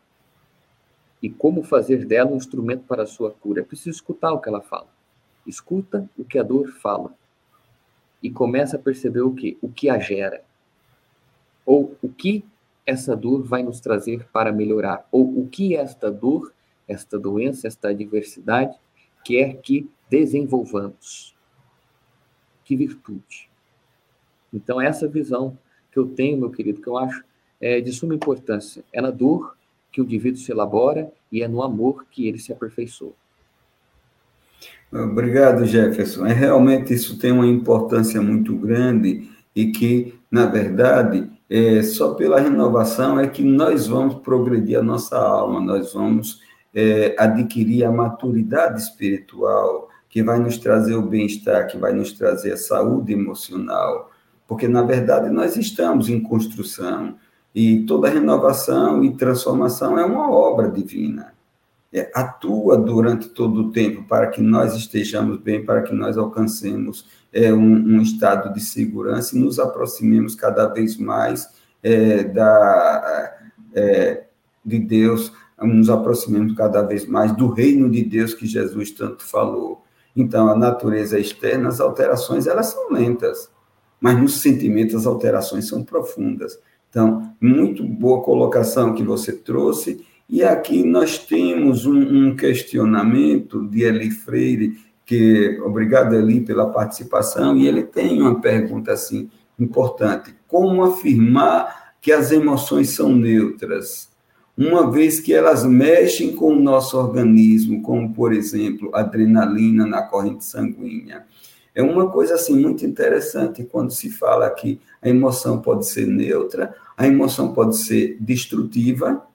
e como fazer dela um instrumento para a sua cura. É preciso escutar o que ela fala. Escuta o que a dor fala e começa a perceber o que, o que a gera ou o que essa dor vai nos trazer para melhorar, ou o que esta dor, esta doença, esta adversidade quer que desenvolvamos. Que virtude. Então, essa visão que eu tenho, meu querido, que eu acho é de suma importância, é na dor que o indivíduo se elabora e é no amor que ele se aperfeiçoa. Obrigado, Jefferson. É, realmente isso tem uma importância muito grande e que, na verdade, é, só pela renovação é que nós vamos progredir a nossa alma, nós vamos é, adquirir a maturidade espiritual, que vai nos trazer o bem-estar, que vai nos trazer a saúde emocional, porque, na verdade, nós estamos em construção, e toda renovação e transformação é uma obra divina. É, atua durante todo o tempo para que nós estejamos bem, para que nós alcancemos é, um, um, estado de segurança e nos aproximemos cada vez mais é, da, é, de Deus, nos aproximemos cada vez mais do reino de Deus que Jesus tanto falou. Então, a natureza externa, as alterações, elas são lentas, mas nos sentimentos as alterações são profundas. Então, muito boa colocação que você trouxe. E aqui nós temos um, um questionamento de Eli Freire, que obrigado Eli pela participação, e ele tem uma pergunta assim importante: como afirmar que as emoções são neutras? uma vez que elas mexem com o nosso organismo, como, por exemplo, adrenalina na corrente sanguínea. É uma coisa assim muito interessante quando se fala que a emoção pode ser neutra, a emoção pode ser destrutiva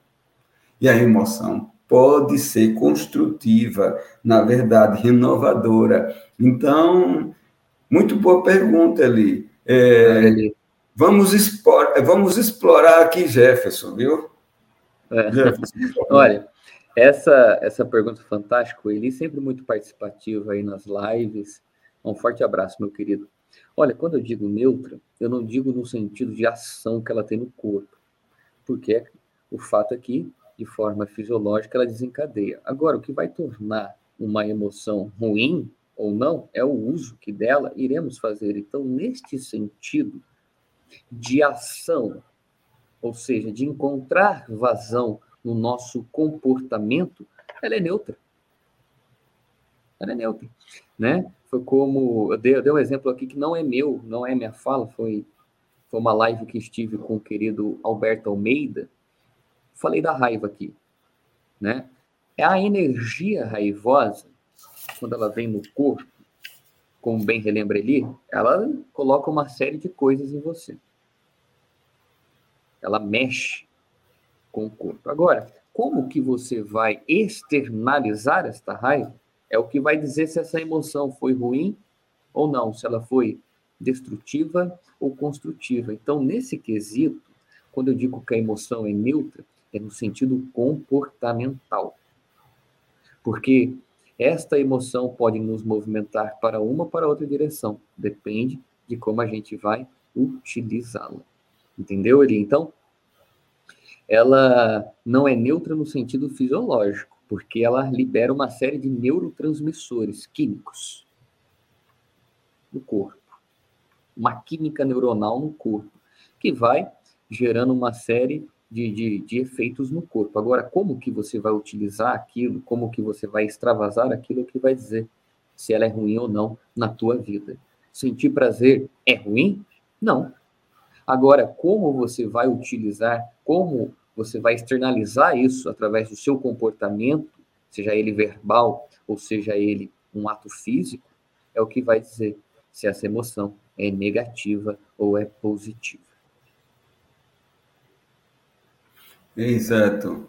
e a emoção pode ser construtiva, na verdade, renovadora. Então, muito boa pergunta ali. É, vamos, explorar, vamos explorar aqui, Jefferson, viu? É. Olha, essa, essa pergunta fantástica, ele sempre muito participativo aí nas lives. Um forte abraço, meu querido. Olha, quando eu digo neutra, eu não digo no sentido de ação que ela tem no corpo, porque o fato é que, de forma fisiológica, ela desencadeia. Agora, o que vai tornar uma emoção ruim ou não é o uso que dela iremos fazer. Então, neste sentido de ação ou seja, de encontrar vazão no nosso comportamento, ela é neutra. Ela é neutra, né? Foi como eu dei, eu dei um exemplo aqui que não é meu, não é minha fala, foi foi uma live que estive com o querido Alberto Almeida. Falei da raiva aqui, né? É a energia raivosa quando ela vem no corpo, como bem relembra ali, ela coloca uma série de coisas em você ela mexe com o corpo. Agora, como que você vai externalizar esta raiva é o que vai dizer se essa emoção foi ruim ou não, se ela foi destrutiva ou construtiva. Então, nesse quesito, quando eu digo que a emoção é neutra, é no sentido comportamental. Porque esta emoção pode nos movimentar para uma ou para outra direção, depende de como a gente vai utilizá-la. Entendeu, Eli? Então, ela não é neutra no sentido fisiológico, porque ela libera uma série de neurotransmissores químicos no corpo. Uma química neuronal no corpo, que vai gerando uma série de, de, de, efeitos no corpo. Agora, como que você vai utilizar aquilo, como que você vai extravasar aquilo, que vai dizer se ela é ruim ou não na tua vida. Sentir prazer é ruim? Não. Agora, como você vai utilizar, como você vai externalizar isso através do seu comportamento, seja ele verbal ou seja ele um ato físico, é o que vai dizer se essa emoção é negativa ou é positiva. Exato.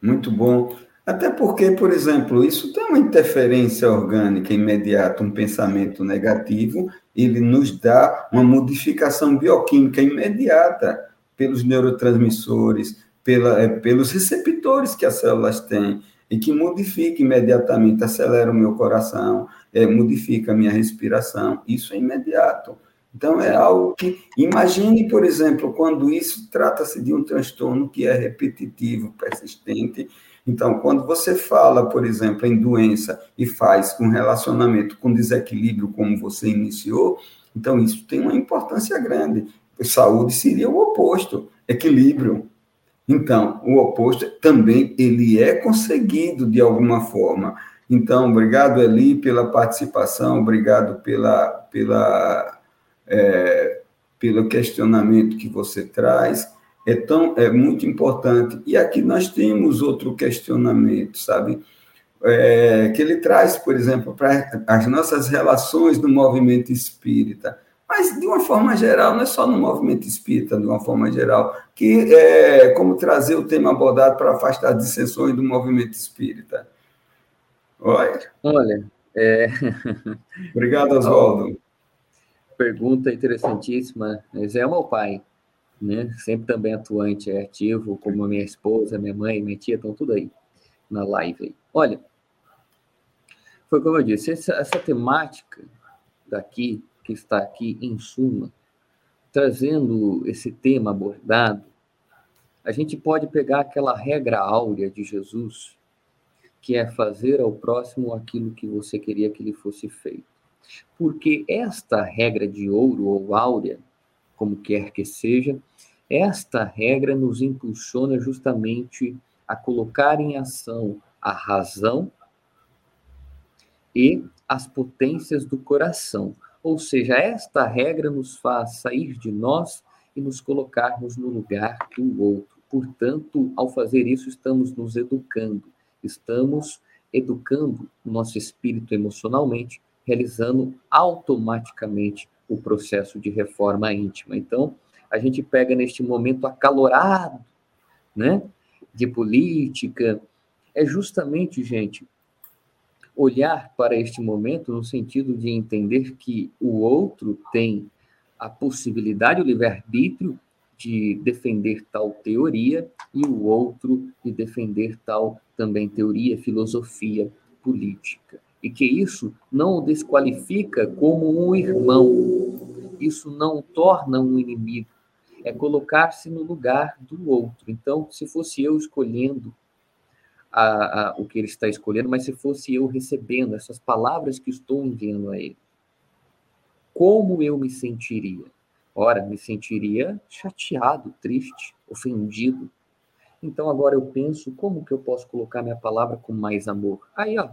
Muito bom. Até porque, por exemplo, isso tem uma interferência orgânica imediata, um pensamento negativo, ele nos dá uma modificação bioquímica imediata pelos neurotransmissores, pela, é, pelos receptores que as células têm, e que modifica imediatamente, acelera o meu coração, é, modifica a minha respiração. Isso é imediato. Então, é algo que. Imagine, por exemplo, quando isso trata-se de um transtorno que é repetitivo, persistente, então, quando você fala, por exemplo, em doença e faz um relacionamento com desequilíbrio, como você iniciou, então isso tem uma importância grande. Saúde seria o oposto, equilíbrio. Então, o oposto também ele é conseguido de alguma forma. Então, obrigado, Eli, pela participação, obrigado pela, pela, é, pelo questionamento que você traz é, tão, é muito importante. E aqui nós temos outro questionamento, sabe? É, que ele traz, por exemplo, para as nossas relações no movimento espírita. Mas, de uma forma geral, não é só no movimento espírita, de uma forma geral, que é como trazer o tema abordado para afastar as dissensões do movimento espírita. Olha. Olha. É... Obrigado, Oswaldo. Pergunta interessantíssima. Zé é meu pai né? Sempre também atuante, é ativo, como a minha esposa, minha mãe, minha tia, estão tudo aí na live. Aí. Olha, foi como eu disse, essa, essa temática daqui, que está aqui em suma, trazendo esse tema abordado, a gente pode pegar aquela regra áurea de Jesus, que é fazer ao próximo aquilo que você queria que lhe fosse feito. Porque esta regra de ouro ou áurea, como quer que seja, esta regra nos impulsiona justamente a colocar em ação a razão e as potências do coração. Ou seja, esta regra nos faz sair de nós e nos colocarmos no lugar do outro. Portanto, ao fazer isso, estamos nos educando, estamos educando o nosso espírito emocionalmente, realizando automaticamente o processo de reforma íntima. Então, a gente pega neste momento acalorado, né, de política, é justamente, gente, olhar para este momento no sentido de entender que o outro tem a possibilidade, o livre-arbítrio de defender tal teoria e o outro de defender tal também teoria, filosofia política. E que isso não o desqualifica como um irmão, isso não o torna um inimigo, é colocar-se no lugar do outro. Então, se fosse eu escolhendo a, a, o que ele está escolhendo, mas se fosse eu recebendo essas palavras que estou enviando a ele, como eu me sentiria? Ora, me sentiria chateado, triste, ofendido. Então agora eu penso como que eu posso colocar minha palavra com mais amor. Aí, ó,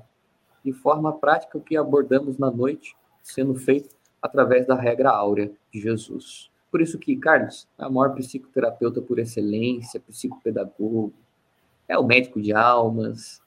de forma prática o que abordamos na noite, sendo feito através da regra áurea de Jesus. Por isso que Carlos é o maior psicoterapeuta por excelência, psicopedagogo, é o médico de almas.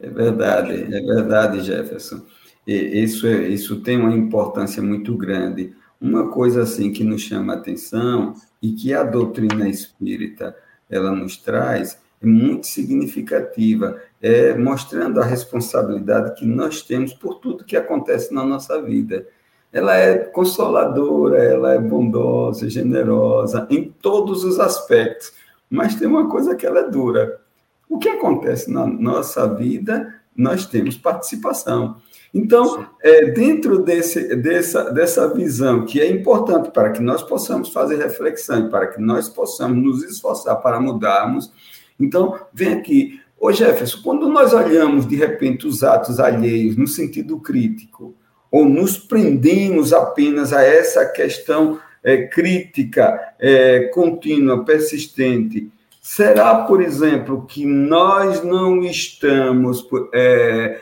É verdade, é verdade, Jefferson. E isso, é, isso tem uma importância muito grande. Uma coisa assim que nos chama a atenção e que a doutrina espírita ela nos traz é muito significativa, é mostrando a responsabilidade que nós temos por tudo que acontece na nossa vida. Ela é consoladora, ela é bondosa, generosa em todos os aspectos, mas tem uma coisa que ela é dura. O que acontece na nossa vida, nós temos participação. Então, é, dentro desse, dessa, dessa visão, que é importante para que nós possamos fazer reflexão, para que nós possamos nos esforçar para mudarmos, então, vem aqui. Ô Jefferson, quando nós olhamos, de repente, os atos alheios no sentido crítico, ou nos prendemos apenas a essa questão é, crítica é, contínua, persistente, será, por exemplo, que nós não estamos. É,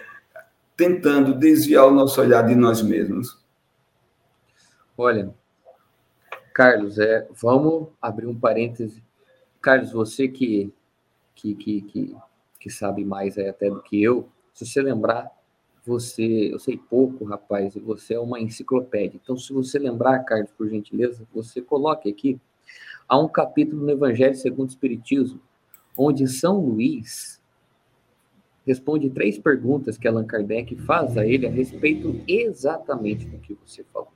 tentando desviar o nosso olhar de nós mesmos? Olha, Carlos, é, vamos abrir um parêntese. Carlos, você que, que, que, que, que sabe mais até do que eu, se você lembrar, você, eu sei pouco, rapaz, e você é uma enciclopédia. Então, se você lembrar, Carlos, por gentileza, você coloque aqui, há um capítulo no Evangelho segundo o Espiritismo, onde São Luís responde três perguntas que Allan Kardec faz a ele a respeito exatamente do que você falou.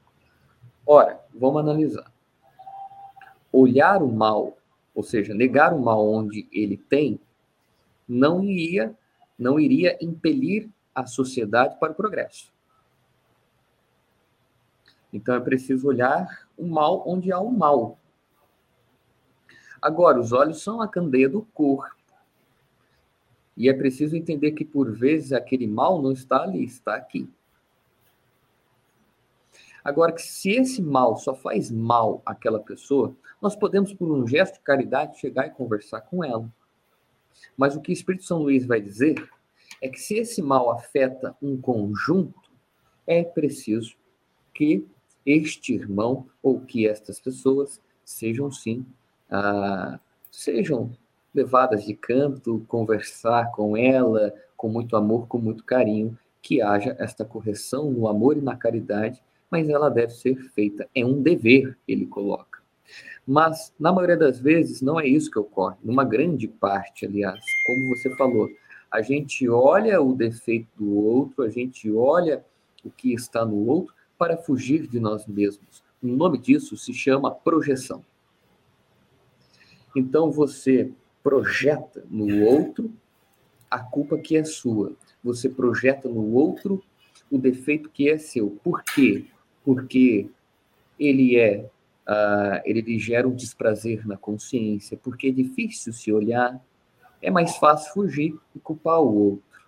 Ora, vamos analisar. Olhar o mal, ou seja, negar o mal onde ele tem, não iria, não iria impelir a sociedade para o progresso. Então é preciso olhar o mal onde há o mal. Agora, os olhos são a candeia do corpo. E é preciso entender que, por vezes, aquele mal não está ali, está aqui. Agora, que se esse mal só faz mal àquela pessoa, nós podemos, por um gesto de caridade, chegar e conversar com ela. Mas o que o Espírito São Luís vai dizer é que se esse mal afeta um conjunto, é preciso que este irmão ou que estas pessoas sejam sim, ah, sejam levadas de canto, conversar com ela com muito amor, com muito carinho, que haja esta correção no amor e na caridade, mas ela deve ser feita. É um dever, ele coloca. Mas, na maioria das vezes, não é isso que ocorre. Numa grande parte, aliás, como você falou, a gente olha o defeito do outro, a gente olha o que está no outro para fugir de nós mesmos. O nome disso se chama projeção. Então, você projeta no outro a culpa que é sua. Você projeta no outro o defeito que é seu. Por quê? Porque ele é uh, ele gera um desprazer na consciência, porque é difícil se olhar, é mais fácil fugir e culpar o outro.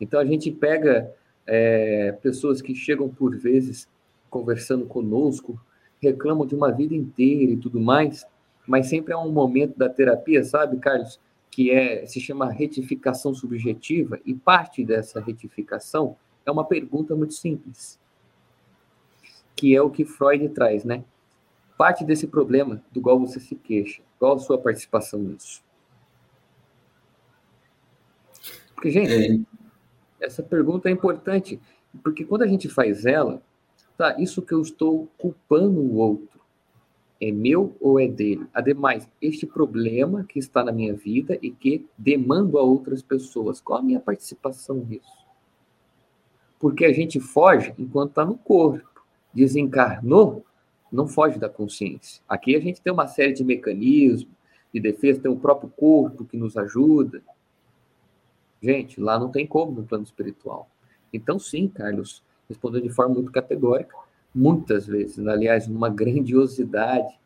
Então a gente pega é, pessoas que chegam por vezes conversando conosco, reclamam de uma vida inteira e tudo mais, mas sempre há um momento da terapia, sabe, Carlos, que é se chama retificação subjetiva e parte dessa retificação é uma pergunta muito simples, que é o que Freud traz, né? Parte desse problema do qual você se queixa, qual a sua participação nisso? Porque, gente, é. essa pergunta é importante, porque quando a gente faz ela, tá, isso que eu estou culpando o outro, é meu ou é dele? Ademais, este problema que está na minha vida e que demando a outras pessoas, qual a minha participação nisso? Porque a gente foge enquanto está no corpo. Desencarnou, não foge da consciência. Aqui a gente tem uma série de mecanismos de defesa, tem o próprio corpo que nos ajuda, Gente, lá não tem como no plano espiritual. Então, sim, Carlos, respondeu de forma muito categórica, muitas vezes, aliás, numa grandiosidade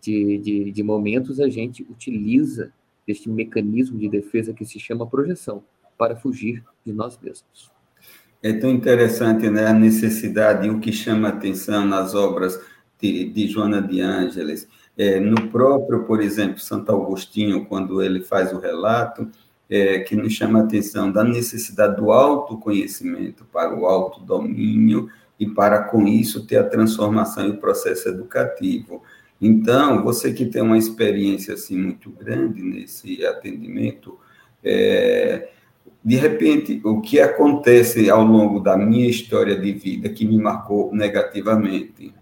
de, de, de momentos, a gente utiliza este mecanismo de defesa que se chama projeção para fugir de nós mesmos. É tão interessante né, a necessidade e o que chama atenção nas obras de, de Joana de Ângeles. É, no próprio, por exemplo, Santo Agostinho, quando ele faz o relato, é, que nos chama a atenção da necessidade do autoconhecimento para o autodomínio e para, com isso, ter a transformação e o processo educativo. Então, você que tem uma experiência assim muito grande nesse atendimento, é, de repente, o que acontece ao longo da minha história de vida que me marcou negativamente?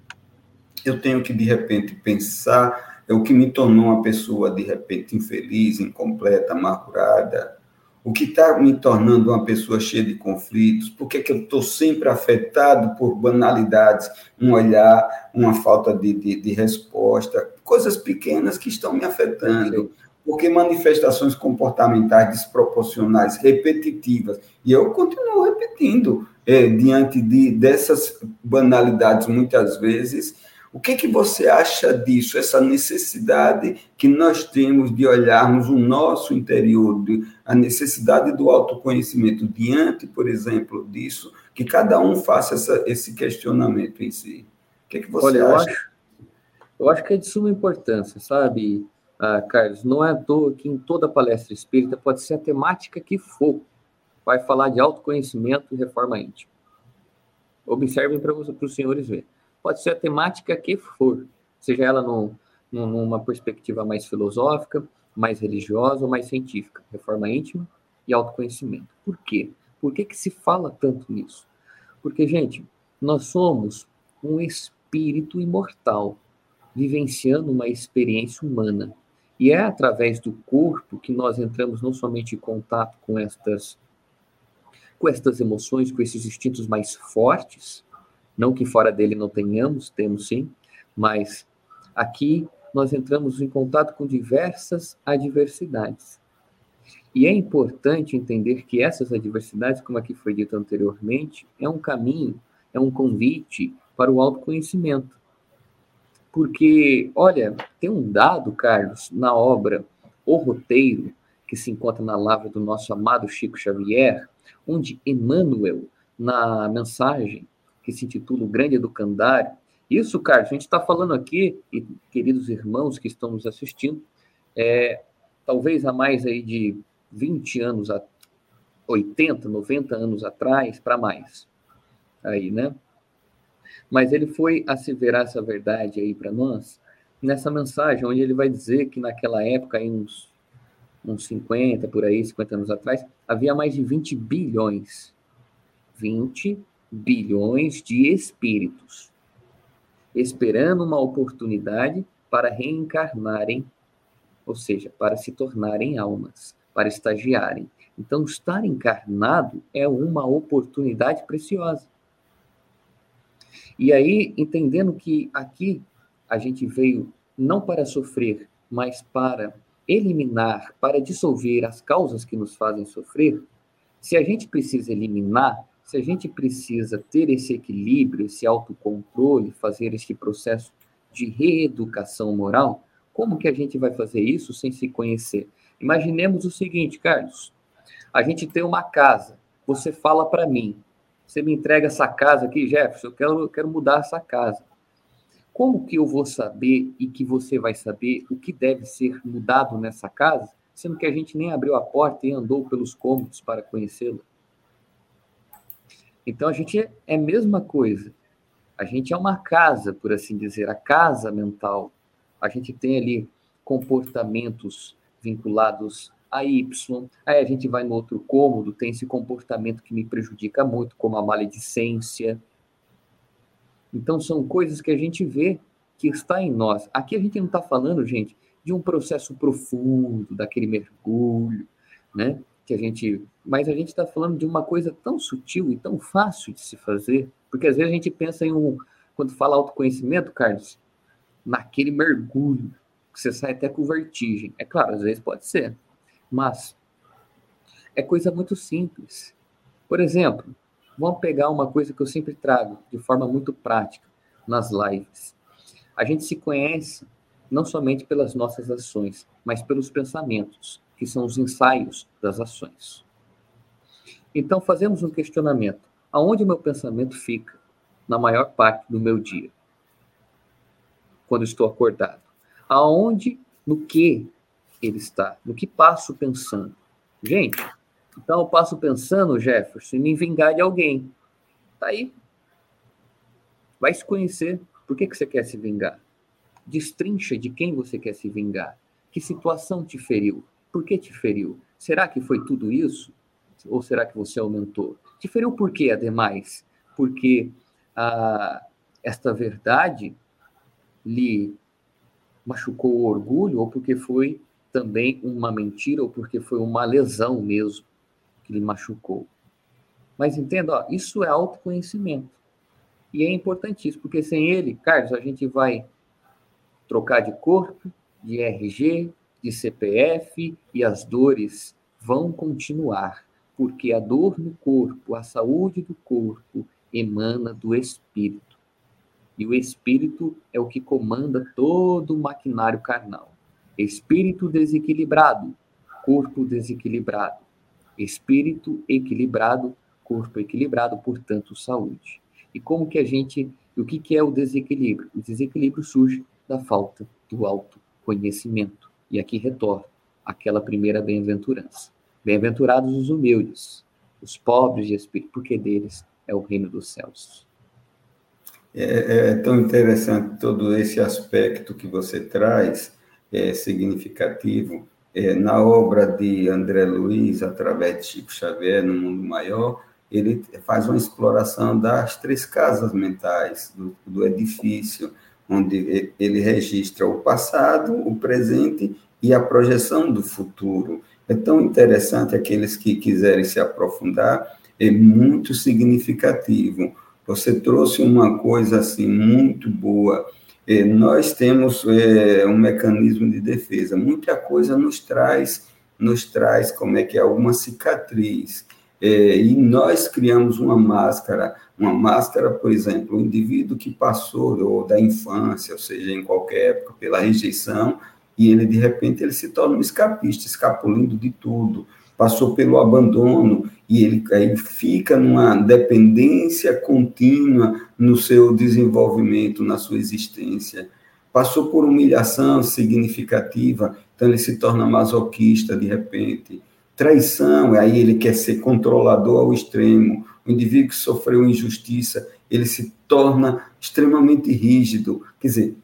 Eu tenho que, de repente, pensar é o que me tornou uma pessoa, de repente, infeliz, incompleta, amargurada, o que está me tornando uma pessoa cheia de conflitos, por que, que eu estou sempre afetado por banalidades, um olhar, uma falta de, de, de resposta, coisas pequenas que estão me afetando, porque manifestações comportamentais desproporcionais, repetitivas, e eu continuo repetindo é, diante de, dessas banalidades, muitas vezes, o que, que você acha disso, essa necessidade que nós temos de olharmos o nosso interior, de, a necessidade do autoconhecimento diante, por exemplo, disso, que cada um faça essa, esse questionamento em si? O que, que você Olha, acha? Eu acho, eu acho que é de suma importância, sabe, ah, Carlos? Não é à toa que em toda palestra espírita, pode ser a temática que for, vai falar de autoconhecimento e reforma íntima. Observem para os senhores verem pode ser a temática que for, seja ela no, no, numa perspectiva mais filosófica, mais religiosa ou mais científica, reforma íntima e autoconhecimento. Por quê? Por que, que se fala tanto nisso? Porque, gente, nós somos um espírito imortal, vivenciando uma experiência humana. E é através do corpo que nós entramos não somente em contato com estas com estas emoções, com esses instintos mais fortes, não que fora dele não tenhamos, temos sim, mas aqui nós entramos em contato com diversas adversidades. E é importante entender que essas adversidades, como aqui foi dito anteriormente, é um caminho, é um convite para o autoconhecimento. Porque, olha, tem um dado, Carlos, na obra O Roteiro, que se encontra na lavra do nosso amado Chico Xavier, onde Emmanuel, na mensagem que se intitula O Grande Educandário. Isso, Carlos, a gente está falando aqui, e queridos irmãos que estão nos assistindo, é, talvez há mais aí de 20 anos, a 80, 90 anos atrás, para mais. Aí, né? Mas ele foi asseverar essa verdade aí para nós nessa mensagem, onde ele vai dizer que naquela época, aí uns, uns 50, por aí, 50 anos atrás, havia mais de 20 bilhões. 20 bilhões de espíritos, esperando uma oportunidade para reencarnarem, ou seja, para se tornarem almas, para estagiarem. Então, estar encarnado é uma oportunidade preciosa. E aí, entendendo que aqui a gente veio não para sofrer, mas para eliminar, para dissolver as causas que nos fazem sofrer, se a gente precisa eliminar, se a gente precisa ter esse equilíbrio, esse autocontrole, fazer este processo de reeducação moral, como que a gente vai fazer isso sem se conhecer? Imaginemos o seguinte, Carlos. A gente tem uma casa. Você fala para mim. Você me entrega essa casa aqui, Jefferson. Eu quero, eu quero mudar essa casa. Como que eu vou saber e que você vai saber o que deve ser mudado nessa casa, sendo que a gente nem abriu a porta e andou pelos cômodos para conhecê-la? Então a gente é, a mesma coisa. A gente é uma casa, por assim dizer, a casa mental. A gente tem ali comportamentos vinculados a Y. Aí a gente vai no outro cômodo, tem esse comportamento que me prejudica muito, como a maledicência. Então são coisas que a gente vê que está em nós. Aqui a gente não está falando, gente, de um processo profundo, daquele mergulho, né? Que a gente, mas a gente está falando de uma coisa tão sutil e tão fácil de se fazer, porque às vezes a gente pensa em um, quando fala autoconhecimento, Carlos, naquele mergulho, que você sai até com vertigem. É claro, às vezes pode ser, mas é coisa muito simples. Por exemplo, vamos pegar uma coisa que eu sempre trago de forma muito prática nas lives. A gente se conhece não somente pelas nossas ações, mas pelos pensamentos, que são os ensaios das ações. Então, fazemos um questionamento: aonde o meu pensamento fica na maior parte do meu dia? Quando estou acordado aonde, no que ele está, no que passo pensando. Gente, então eu passo pensando, Jefferson, em me vingar de alguém. Tá aí. Vai se conhecer. Por que, que você quer se vingar? Destrincha de quem você quer se vingar. Que situação te feriu? Por que te feriu? Será que foi tudo isso? Ou será que você aumentou? Te feriu por quê, ademais? Porque ah, esta verdade lhe machucou o orgulho ou porque foi também uma mentira ou porque foi uma lesão mesmo que lhe machucou. Mas entenda, ó, isso é autoconhecimento. E é importantíssimo, porque sem ele, Carlos, a gente vai trocar de corpo, de RG, de CPF e as dores vão continuar, porque a dor no corpo, a saúde do corpo emana do espírito. E o espírito é o que comanda todo o maquinário carnal. Espírito desequilibrado, corpo desequilibrado. Espírito equilibrado, corpo equilibrado, portanto, saúde. E como que a gente, o que, que é o desequilíbrio? O desequilíbrio surge da falta do autoconhecimento. E aqui retorna aquela primeira bem-aventurança. Bem-aventurados os humildes, os pobres de espírito, porque deles é o reino dos céus. É, é, tão interessante todo esse aspecto que você traz, é significativo. É, na obra de André Luiz, através de Chico Xavier, no Mundo Maior, ele faz uma exploração das três casas mentais do, do edifício, onde ele registra o passado, o presente e a projeção do futuro. É tão interessante aqueles que quiserem se aprofundar, é muito significativo você trouxe uma coisa assim muito boa. É, nós temos é, um mecanismo de defesa. Muita coisa nos traz, nos traz como é que é alguma cicatriz. É, e nós criamos uma máscara, uma máscara, por exemplo, o indivíduo que passou ou da infância, ou seja, em qualquer época, pela rejeição, e ele de repente ele se torna um escapista, escapulindo de tudo, passou pelo abandono, e ele fica numa dependência contínua no seu desenvolvimento, na sua existência. Passou por humilhação significativa, então ele se torna masoquista de repente. Traição, aí ele quer ser controlador ao extremo. O indivíduo que sofreu injustiça, ele se torna extremamente rígido. Quer dizer,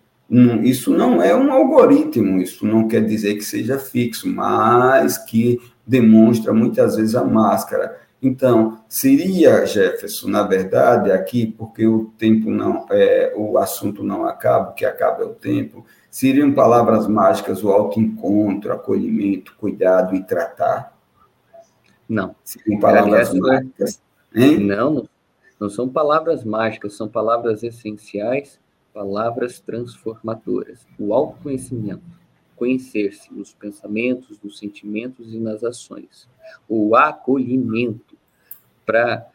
isso não é um algoritmo, isso não quer dizer que seja fixo, mas que demonstra muitas vezes a máscara. Então, seria, Jefferson, na verdade, aqui, porque o tempo não, é, o assunto não acaba, o que acaba é o tempo, seriam palavras mágicas o autoencontro, acolhimento, cuidado e tratar? Não. Seriam palavras Aliás, mágicas? Hein? Não, não são palavras mágicas, são palavras essenciais, palavras transformadoras. O autoconhecimento conhecer-se nos pensamentos, nos sentimentos e nas ações. O acolhimento para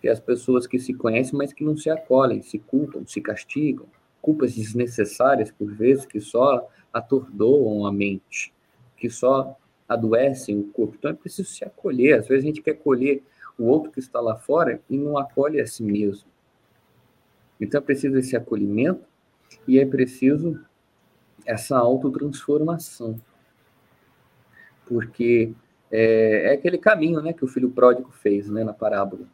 que as pessoas que se conhecem, mas que não se acolhem, se culpam, se castigam, culpas desnecessárias por vezes que só atordoam a mente, que só adoecem o corpo. Então é preciso se acolher. Às vezes a gente quer acolher o outro que está lá fora e não acolhe a si mesmo. Então é preciso esse acolhimento e é preciso essa autotransformação. Porque é, é, aquele caminho né, que o filho pródigo fez né, na parábola.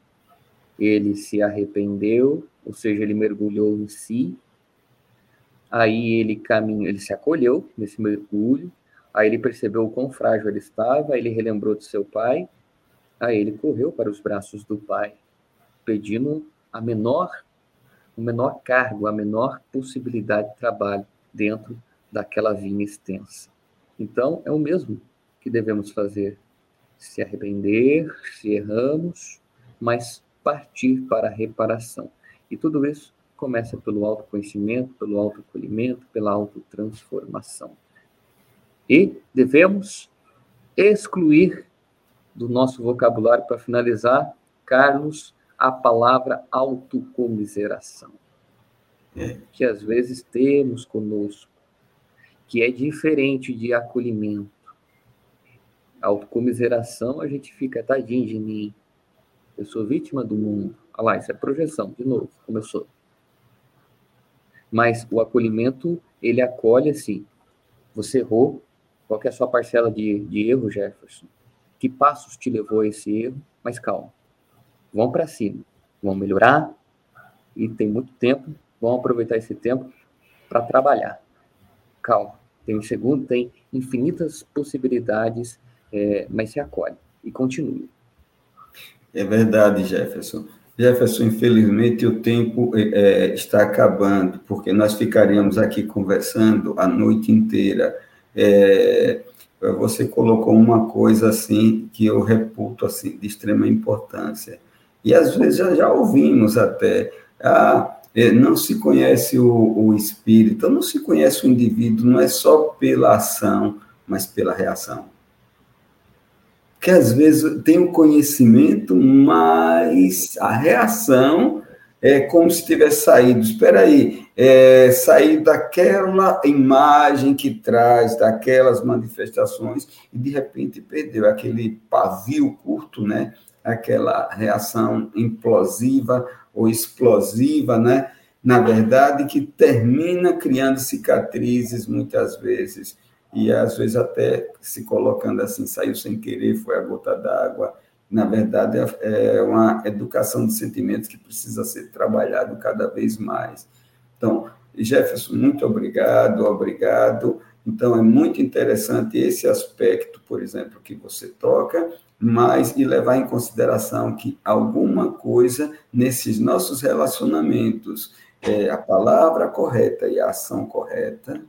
Ele se arrependeu, ou seja, ele mergulhou em si, aí ele caminhou, ele se acolheu nesse mergulho, aí ele percebeu o quão frágil ele estava, aí ele relembrou de seu pai, aí ele correu para os braços do pai, pedindo a menor, o menor cargo, a menor possibilidade de trabalho dentro daquela vinha extensa. Então, é o mesmo que devemos fazer: se arrepender, se erramos, mas partir para a reparação. E tudo isso começa pelo autoconhecimento, pelo autoacolhimento, pela autotransformação. E devemos excluir do nosso vocabulário para finalizar, Carlos, a palavra autocomiseração. É. Que às vezes temos conosco que é diferente de acolhimento. Autocomiseração, a gente fica, tadinho de mim, eu sou vítima do mundo. Olha lá, isso é projeção, de novo, começou. Mas o acolhimento, ele acolhe assim, você errou, qual é a sua parcela de, de erro, Jefferson? Que passos te levou a esse erro? Mas calma, vão para cima, vão melhorar, e tem muito tempo, vão aproveitar esse tempo para trabalhar calma. Tem um segundo, tem infinitas possibilidades, é, mas se acolhe e continue. É verdade, Jefferson. Jefferson, infelizmente o tempo é, é, está acabando, porque nós ficaríamos aqui conversando a noite inteira. É, você colocou uma coisa assim que eu reputo assim de extrema importância. E às vezes já, já ouvimos até, ah, não se conhece o, o espírito, não se conhece o indivíduo, não é só pela ação, mas pela reação. Que às vezes tem o conhecimento, mas a reação é como se tivesse saído. Espera aí, é, sair daquela imagem que traz, daquelas manifestações, e de repente perdeu aquele pavio curto, né? aquela reação implosiva ou explosiva, né? Na verdade, que termina criando cicatrizes muitas vezes e às vezes até se colocando assim, saiu sem querer, foi a gota d'água. Na verdade, é, é uma educação de sentimentos que precisa ser trabalhado cada vez mais. Então, Jefferson, muito obrigado, obrigado. Então, é muito interessante esse aspecto, por exemplo, que você toca, mas e levar em consideração que alguma coisa nesses nossos relacionamentos, é, a palavra correta e a ação correta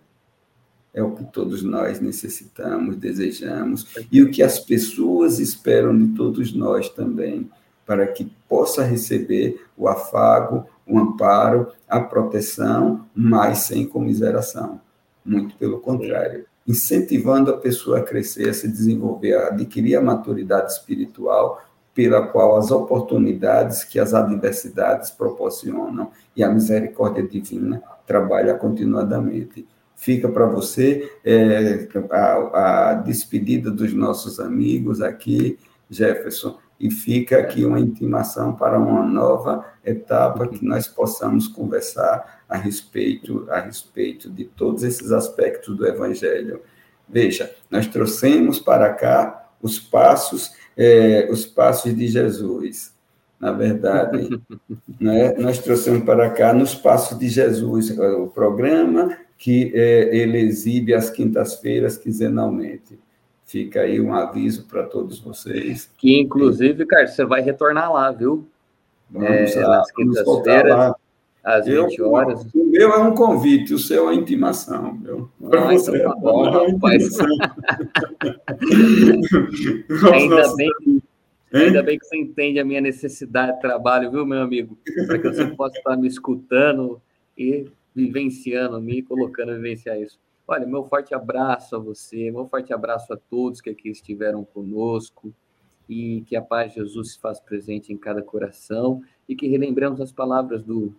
é o que todos nós necessitamos, desejamos, e o que as pessoas esperam de todos nós também, para que possa receber o afago, o amparo, a proteção, mas sem comiseração. Muito pelo contrário incentivando a pessoa a crescer, a se desenvolver, a adquirir a maturidade espiritual pela qual as oportunidades que as adversidades proporcionam e a misericórdia divina trabalha continuadamente. Fica para você é, a, a despedida dos nossos amigos aqui, Jefferson, e fica aqui uma intimação para uma nova etapa que nós possamos conversar a respeito a respeito de todos esses aspectos do evangelho. Veja, nós trouxemos para cá os passos é, os passos de Jesus. Na verdade, né, nós trouxemos para cá nos passos de Jesus o programa que é, ele exibe às quintas-feiras quinzenalmente. Fica aí um aviso para todos vocês. Que, inclusive, cara, você vai retornar lá, viu? Vamos é, lá, nas quintas-feiras, às 20 eu, horas. O meu é um convite, o seu é intimação. Ah, então tá bom, é rapaz. ainda, bem, ainda bem que você entende a minha necessidade de trabalho, viu, meu amigo? Para que você possa estar me escutando e vivenciando, me colocando a vivenciar isso. Olha, meu forte abraço a você, meu forte abraço a todos que aqui estiveram conosco e que a paz de Jesus se faz presente em cada coração e que relembremos as palavras do,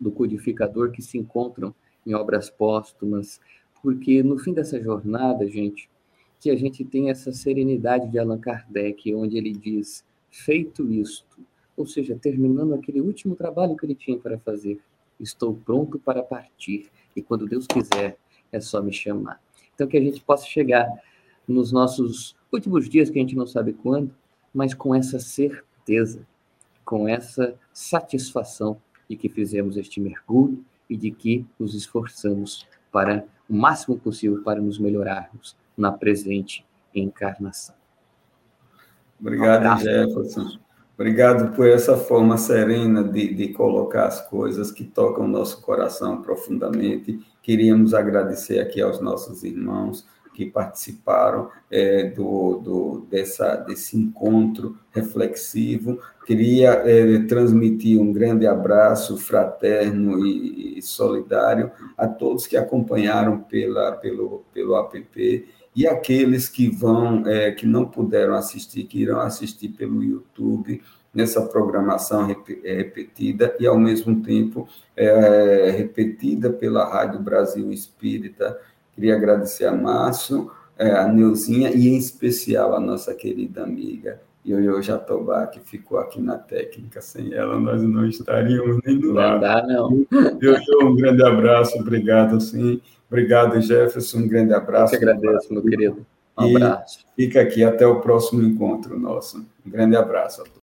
do codificador que se encontram em obras póstumas, porque no fim dessa jornada, gente, que a gente tenha essa serenidade de Allan Kardec, onde ele diz: feito isto, ou seja, terminando aquele último trabalho que ele tinha para fazer, estou pronto para partir, e quando Deus quiser, é só me chamar. Então, que a gente possa chegar nos nossos últimos dias, que a gente não sabe quando, mas com essa certeza, com essa satisfação de que fizemos este mergulho e de que nos esforçamos para o máximo possível para nos melhorarmos na presente encarnação. Obrigado, um Jefferson. Obrigado por essa forma serena de, de colocar as coisas que tocam o nosso coração profundamente. Queríamos agradecer aqui aos nossos irmãos que participaram é, do, do, dessa, desse encontro reflexivo. Queria é, transmitir um grande abraço fraterno e, e, solidário a todos que acompanharam pela, pelo, pelo app e aqueles que vão, é, que não puderam assistir, que irão assistir pelo YouTube nessa programação é, repetida e, ao mesmo tempo, é, repetida pela Rádio Brasil Espírita. Queria agradecer a Márcio, é, a Neuzinha e, em especial, a nossa querida amiga Ioiô Jatobá, que ficou aqui na técnica. Sem ela, nós não estaríamos nem do lado. Não dá, não. Ioiô, um grande abraço, obrigado, sim. Obrigado, Jefferson. Um grande abraço. Eu que agradeço, meu querido. Um abraço. E fica aqui até o próximo encontro nosso. Um grande abraço a todos.